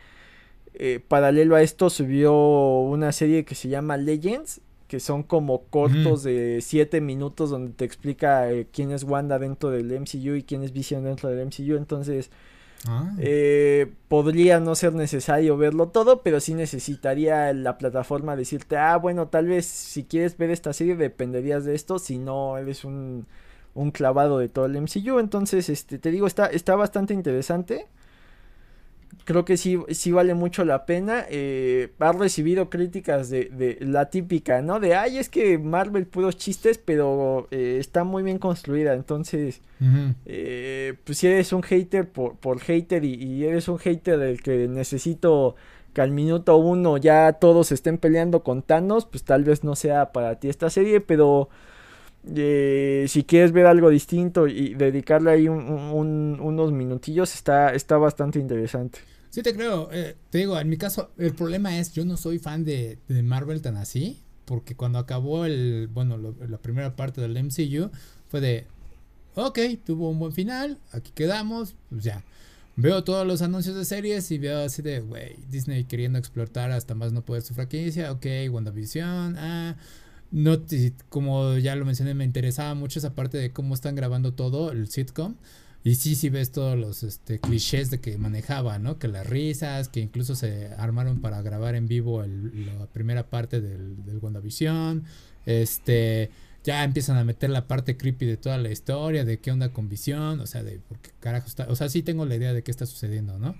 [SPEAKER 2] eh, paralelo a esto, subió una serie que se llama Legends, que son como cortos de 7 minutos donde te explica eh, quién es Wanda dentro del MCU y quién es Vision dentro del MCU, entonces... Ah. podría no ser necesario verlo todo, pero sí necesitaría la plataforma decirte, ah, bueno, tal vez si quieres ver esta serie dependerías de esto, si no eres un, un clavado de todo el MCU. Entonces, este, te digo, está, está bastante interesante creo que sí, sí vale mucho la pena. Eh, ha recibido críticas de, de, la típica, ¿no? De, ay, es que Marvel puros chistes, pero eh, está muy bien construida. Entonces, eh, pues si eres un hater por, por hater y, eres un hater del que necesito que al minuto uno ya todos estén peleando con Thanos, pues tal vez no sea para ti esta serie, pero... si quieres ver algo distinto y dedicarle ahí unos minutillos, está, está bastante interesante.
[SPEAKER 1] Sí, te creo. Eh, te digo, en mi caso, el problema es, yo no soy fan de, Marvel tan así, porque cuando acabó el, bueno, la primera parte del MCU, fue de, ok, tuvo un buen final, aquí quedamos, pues ya. Veo todos los anuncios de series y veo así de, güey, Disney queriendo explotar hasta más no poder su franquicia, ok, WandaVision, ah, no, como ya lo mencioné, me interesaba mucho esa parte de cómo están grabando todo, el sitcom. Y sí, sí ves todos los este, clichés de que manejaba, ¿no? Que las risas, que incluso se armaron para grabar en vivo la primera parte del, del WandaVision. Este, ya empiezan a meter la parte creepy de toda la historia, de qué onda con Visión, o sea, de por qué carajo está. O sea, sí tengo la idea de qué está sucediendo, ¿no?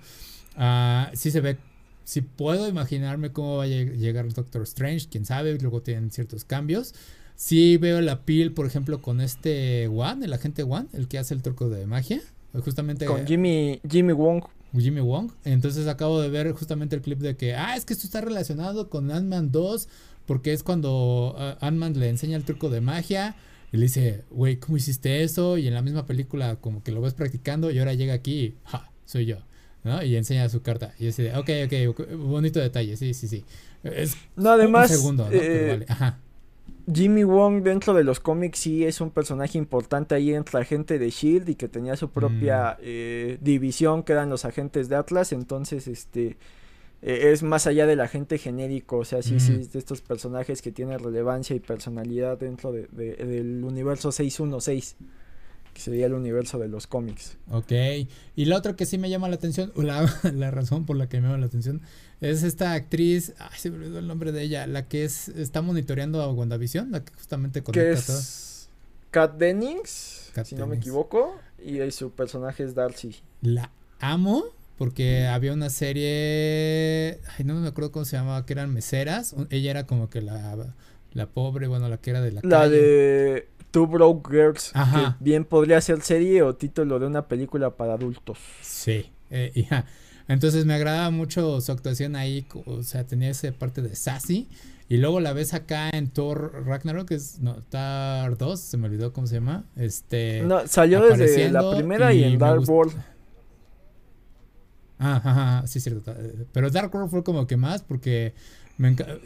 [SPEAKER 1] Ah, sí se ve, sí puedo imaginarme cómo va a llegar Doctor Strange, quién sabe, luego tienen ciertos cambios. Sí veo la piel, por ejemplo, con este Wan, el agente Wan, el que hace el truco de magia. Justamente.
[SPEAKER 2] Con Jimmy, Jimmy Wong.
[SPEAKER 1] Jimmy Wong. Entonces acabo de ver justamente el clip de que, ah, es que esto está relacionado con Ant-Man 2, porque es cuando uh, Ant-Man le enseña el truco de magia. Y le dice, güey, ¿cómo hiciste eso? Y en la misma película como que lo ves practicando y ahora llega aquí y, ja, soy yo. ¿No? Y enseña su carta. Y dice, ok, ok, bonito detalle, sí, sí, sí. Es
[SPEAKER 2] no, además, un segundo, ¿no? Pero eh, vale. Ajá. Jimmy Wong dentro de los cómics sí es un personaje importante ahí entre la gente de Shield y que tenía su propia mm. eh, división que eran los agentes de Atlas, entonces este eh, es más allá del agente genérico, o sea, sí, sí, mm. de estos personajes que tienen relevancia y personalidad dentro de, del universo 616 que sería el universo de los cómics.
[SPEAKER 1] Ok, y la otra que sí me llama la atención, [laughs] la, la razón por la que me llama la atención, es esta actriz, ay, se me olvidó el nombre de ella, la que es está monitoreando a WandaVision, la que justamente
[SPEAKER 2] conecta es todo. Kat Dennings, si no me equivoco, y su personaje es Darcy.
[SPEAKER 1] La amo porque había una serie, ay, no me acuerdo cómo se llamaba, que eran meseras, ella era como que la, la pobre, bueno, la que era de la
[SPEAKER 2] La de Two Broke Girls, Ajá. que bien podría ser serie o título de una película para adultos.
[SPEAKER 1] Sí, eh, hija. Entonces me agradaba mucho su actuación ahí, o sea, tenía esa parte de sassy. Y luego la ves acá en Thor Ragnarok, que es no, Thor 2, se me olvidó cómo se llama. Este
[SPEAKER 2] No, salió desde la primera y, en Dark World.
[SPEAKER 1] Ah, ajá, sí, cierto. Pero Dark World fue como que más porque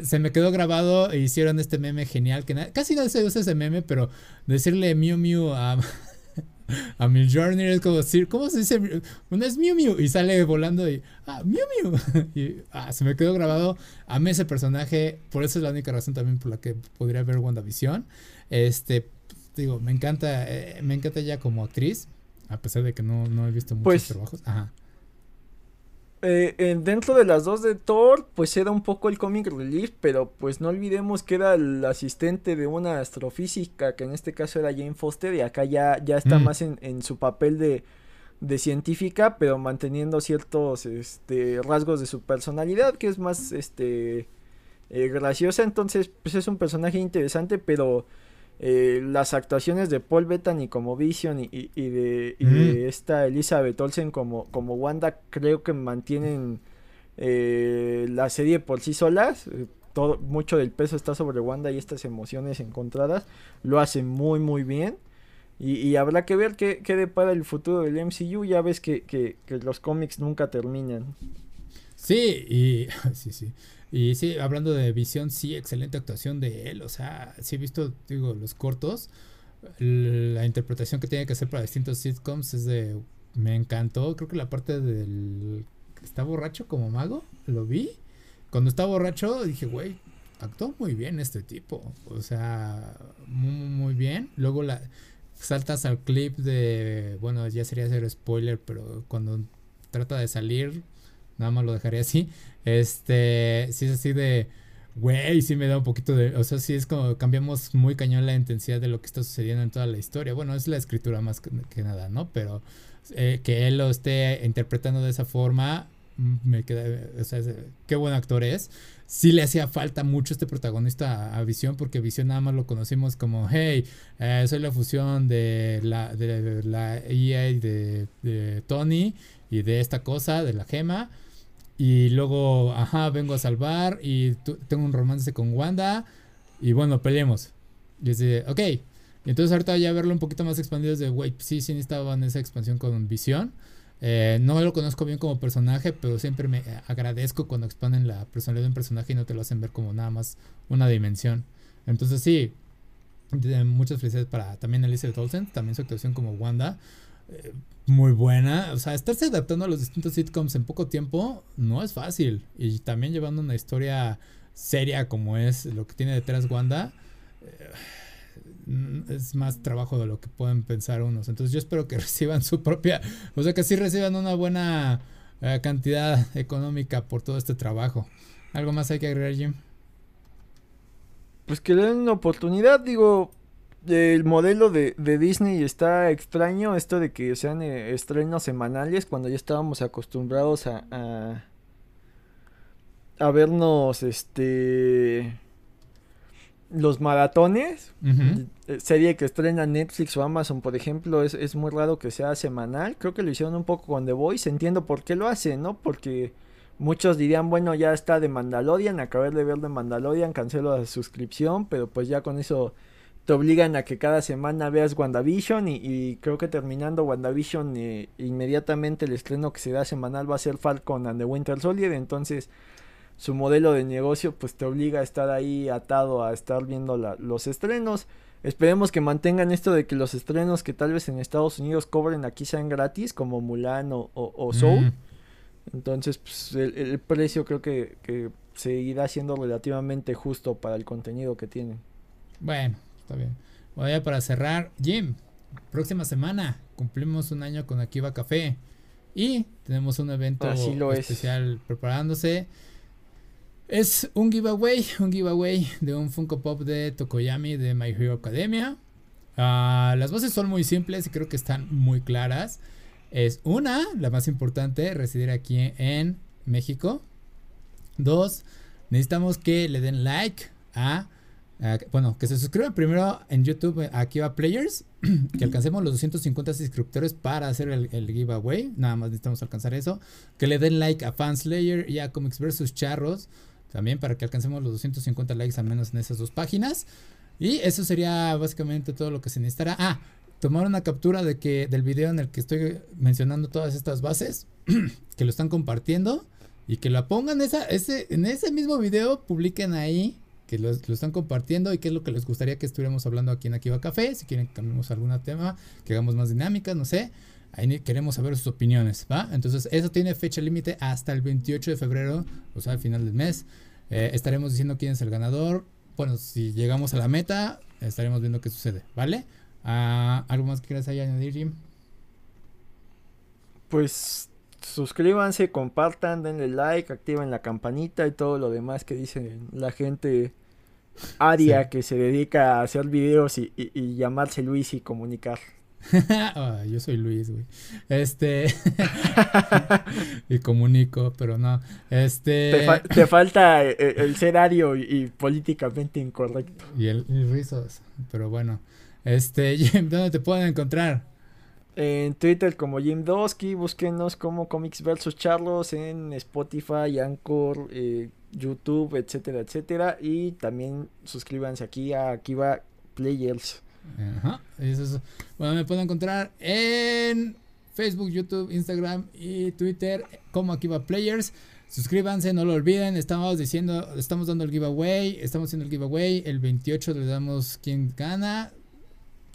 [SPEAKER 1] se me quedó grabado e hicieron este meme genial que casi no se usa ese meme, pero decirle Mew Mew a, [laughs] a Journey es como decir, ¿cómo se dice? Bueno, es Mew Mew y sale volando y, ah, Mew Mew. [laughs] y ah, se me quedó grabado. Amé ese personaje, por eso es la única razón también por la que podría ver WandaVision. Este, digo, me encanta, eh, me encanta ella como actriz, a pesar de que no, no he visto muchos pues, trabajos. Ajá.
[SPEAKER 2] Eh, dentro de las dos de Thor, pues era un poco el comic relief, pero pues no olvidemos que era el asistente de una astrofísica, que en este caso era Jane Foster, y acá ya, ya está mm. más en, su papel de, de, científica, pero manteniendo ciertos este, rasgos de su personalidad, que es más este, eh, graciosa, entonces pues es un personaje interesante, pero eh, las actuaciones de Paul Bettany como Vision y, de, esta Elizabeth Olsen como, como Wanda creo que mantienen eh, la serie por sí solas. Eh, todo, mucho del peso está sobre Wanda y estas emociones encontradas lo hacen muy muy bien. Y, habrá que ver qué, qué, depara el futuro del MCU. Ya ves que, que, que los cómics nunca terminan.
[SPEAKER 1] Sí, y [laughs] sí, sí. Y sí, hablando de visión, sí, excelente actuación de él. O sea, sí he visto, digo, los cortos. la interpretación que tiene que hacer para distintos sitcoms es de me encantó, creo que la parte del está borracho como mago, lo vi. Cuando está borracho dije, güey, actuó muy bien este tipo, o sea, muy, muy bien. Luego la saltas al clip de, bueno, ya sería hacer spoiler, pero cuando trata de salir, nada más lo dejaría así. Este, si es así de Güey, sí me da un poquito de. O sea, sí es como cambiamos muy cañón la intensidad de lo que está sucediendo en toda la historia. Bueno, es la escritura más que, nada, ¿no? Pero eh, que él lo esté interpretando de esa forma, mm, me queda. O sea, qué buen actor es. Sí le hacía falta mucho este protagonista a, Visión, porque Visión nada más lo conocimos como, hey, eh, soy la fusión de la, de la EA de, de Tony y de esta cosa, de la gema y luego, ajá, vengo a salvar y tengo un romance con Wanda. Y bueno, peleemos. Y dice, ok. Y entonces ahorita ya verlo un poquito más expandido es de, güey, sí, sí en esa expansión con visión. Eh, no lo conozco bien como personaje, pero siempre me agradezco cuando expanden la personalidad de un personaje y no te lo hacen ver como nada más una dimensión. Entonces sí, muchas felicidades para también Elizabeth Olsen, también su actuación como Wanda. Eh, muy buena. O sea, estarse adaptando a los distintos sitcoms en poco tiempo no es fácil. Y también llevando una historia seria como es lo que tiene detrás Wanda, eh, es más trabajo de lo que pueden pensar unos. Entonces yo espero que [laughs] reciban su propia, o sea, que sí reciban una buena eh, cantidad económica por todo este trabajo. ¿Algo más hay que agregar, Jim?
[SPEAKER 2] Pues que le den una oportunidad, digo, el modelo de, Disney está extraño, esto de que sean eh, estrenos semanales cuando ya estábamos acostumbrados a, a, vernos este los maratones, eh, serie que estrena Netflix o Amazon, por ejemplo, es, es, muy raro que sea semanal. Creo que lo hicieron un poco con The Voice. Entiendo por qué lo hacen, ¿no? Porque muchos dirían, bueno, ya está de Mandalorian, acabé de ver de Mandalorian, cancelo la suscripción, pero pues ya con eso te obligan a que cada semana veas WandaVision y, creo que terminando WandaVision eh, inmediatamente el estreno que se da semanal va a ser Falcon and the Winter Soldier, entonces su modelo de negocio pues te obliga a estar ahí atado a estar viendo los estrenos. Esperemos que mantengan esto de que los estrenos que tal vez en Estados Unidos cobren aquí sean gratis como Mulan o, Soul. Mm. Entonces pues, el, precio creo que, que seguirá siendo relativamente justo para el contenido que tienen.
[SPEAKER 1] Bueno, está bien. Bueno, para cerrar, Jim, próxima semana cumplimos un año con Akiva Café y tenemos un evento especial preparándose. Es un giveaway, un giveaway de un Funko Pop de Tokoyami de My Hero Academia. Ah, las bases son muy simples y creo que están muy claras. Es una, la más importante, residir aquí en México. Dos, necesitamos que le den like a bueno, que se suscriban primero en YouTube eh, a Kiva Players, [clears throat] que alcancemos los 250 suscriptores para hacer el, giveaway, nada más necesitamos alcanzar eso, que le den like a Fanslayer y a Comics vs Charros, también para que alcancemos los 250 likes al menos en esas dos páginas. Y eso sería básicamente todo lo que se necesitará. Ah, tomar una captura de que del video en el que estoy mencionando todas estas bases, [clears throat] que lo están compartiendo y que la pongan esa, ese, en ese mismo video, publiquen ahí que lo, están compartiendo y qué es lo que les gustaría que estuviéramos hablando aquí en Akiva Café. Si quieren que cambiemos algún tema, que hagamos más dinámicas, no sé. Ahí queremos saber sus opiniones, ¿va? Entonces, eso tiene fecha límite hasta el 28 de febrero, o sea, al final del mes. Eh, estaremos diciendo quién es el ganador. Bueno, si llegamos a la meta, estaremos viendo qué sucede, ¿vale? Ah, ¿Algo más que quieras añadir, Jim?
[SPEAKER 2] Pues suscríbanse, compartan, denle like, activen la campanita y todo lo demás que dice la gente aria que se dedica a hacer videos y, llamarse Luis y comunicar. [laughs]
[SPEAKER 1] yo soy Luis, güey. Este. [laughs] y comunico, pero no. Este.
[SPEAKER 2] Te, falta el, ser ario y, políticamente incorrecto.
[SPEAKER 1] Y el rizos. Pero bueno. Este, [laughs] ¿dónde te pueden encontrar?
[SPEAKER 2] En Twitter como Jim Dosky, búsquenos como Comics vs Charlos en Spotify, Anchor, eh, YouTube, etcétera, etcétera. Y también suscríbanse aquí a Akiva Players.
[SPEAKER 1] Ajá, eso, Bueno, me pueden encontrar en Facebook, YouTube, Instagram y Twitter como Akiva Players. Suscríbanse, no lo olviden. Estamos diciendo, estamos dando el giveaway. Estamos haciendo el giveaway. El 28 le damos quien gana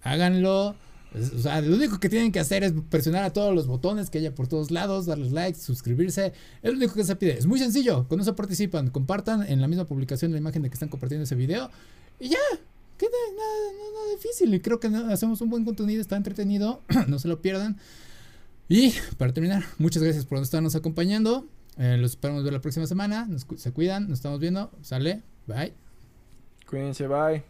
[SPEAKER 1] háganlo. O sea, lo único que tienen que hacer es presionar a todos los botones que haya por todos lados, darles likes, suscribirse. Es lo único que se pide. Es muy sencillo. Con eso participan. Compartan en la misma publicación la imagen de que están compartiendo ese video. Y ya. Queda nada, nada, difícil. Y creo que hacemos un buen contenido. Está entretenido. [clears throat] no se lo pierdan. Y para terminar, muchas gracias por estarnos acompañando. Eh, los esperamos ver la próxima semana. se cuidan. Nos estamos viendo. Sale. Bye.
[SPEAKER 2] Cuídense. Bye.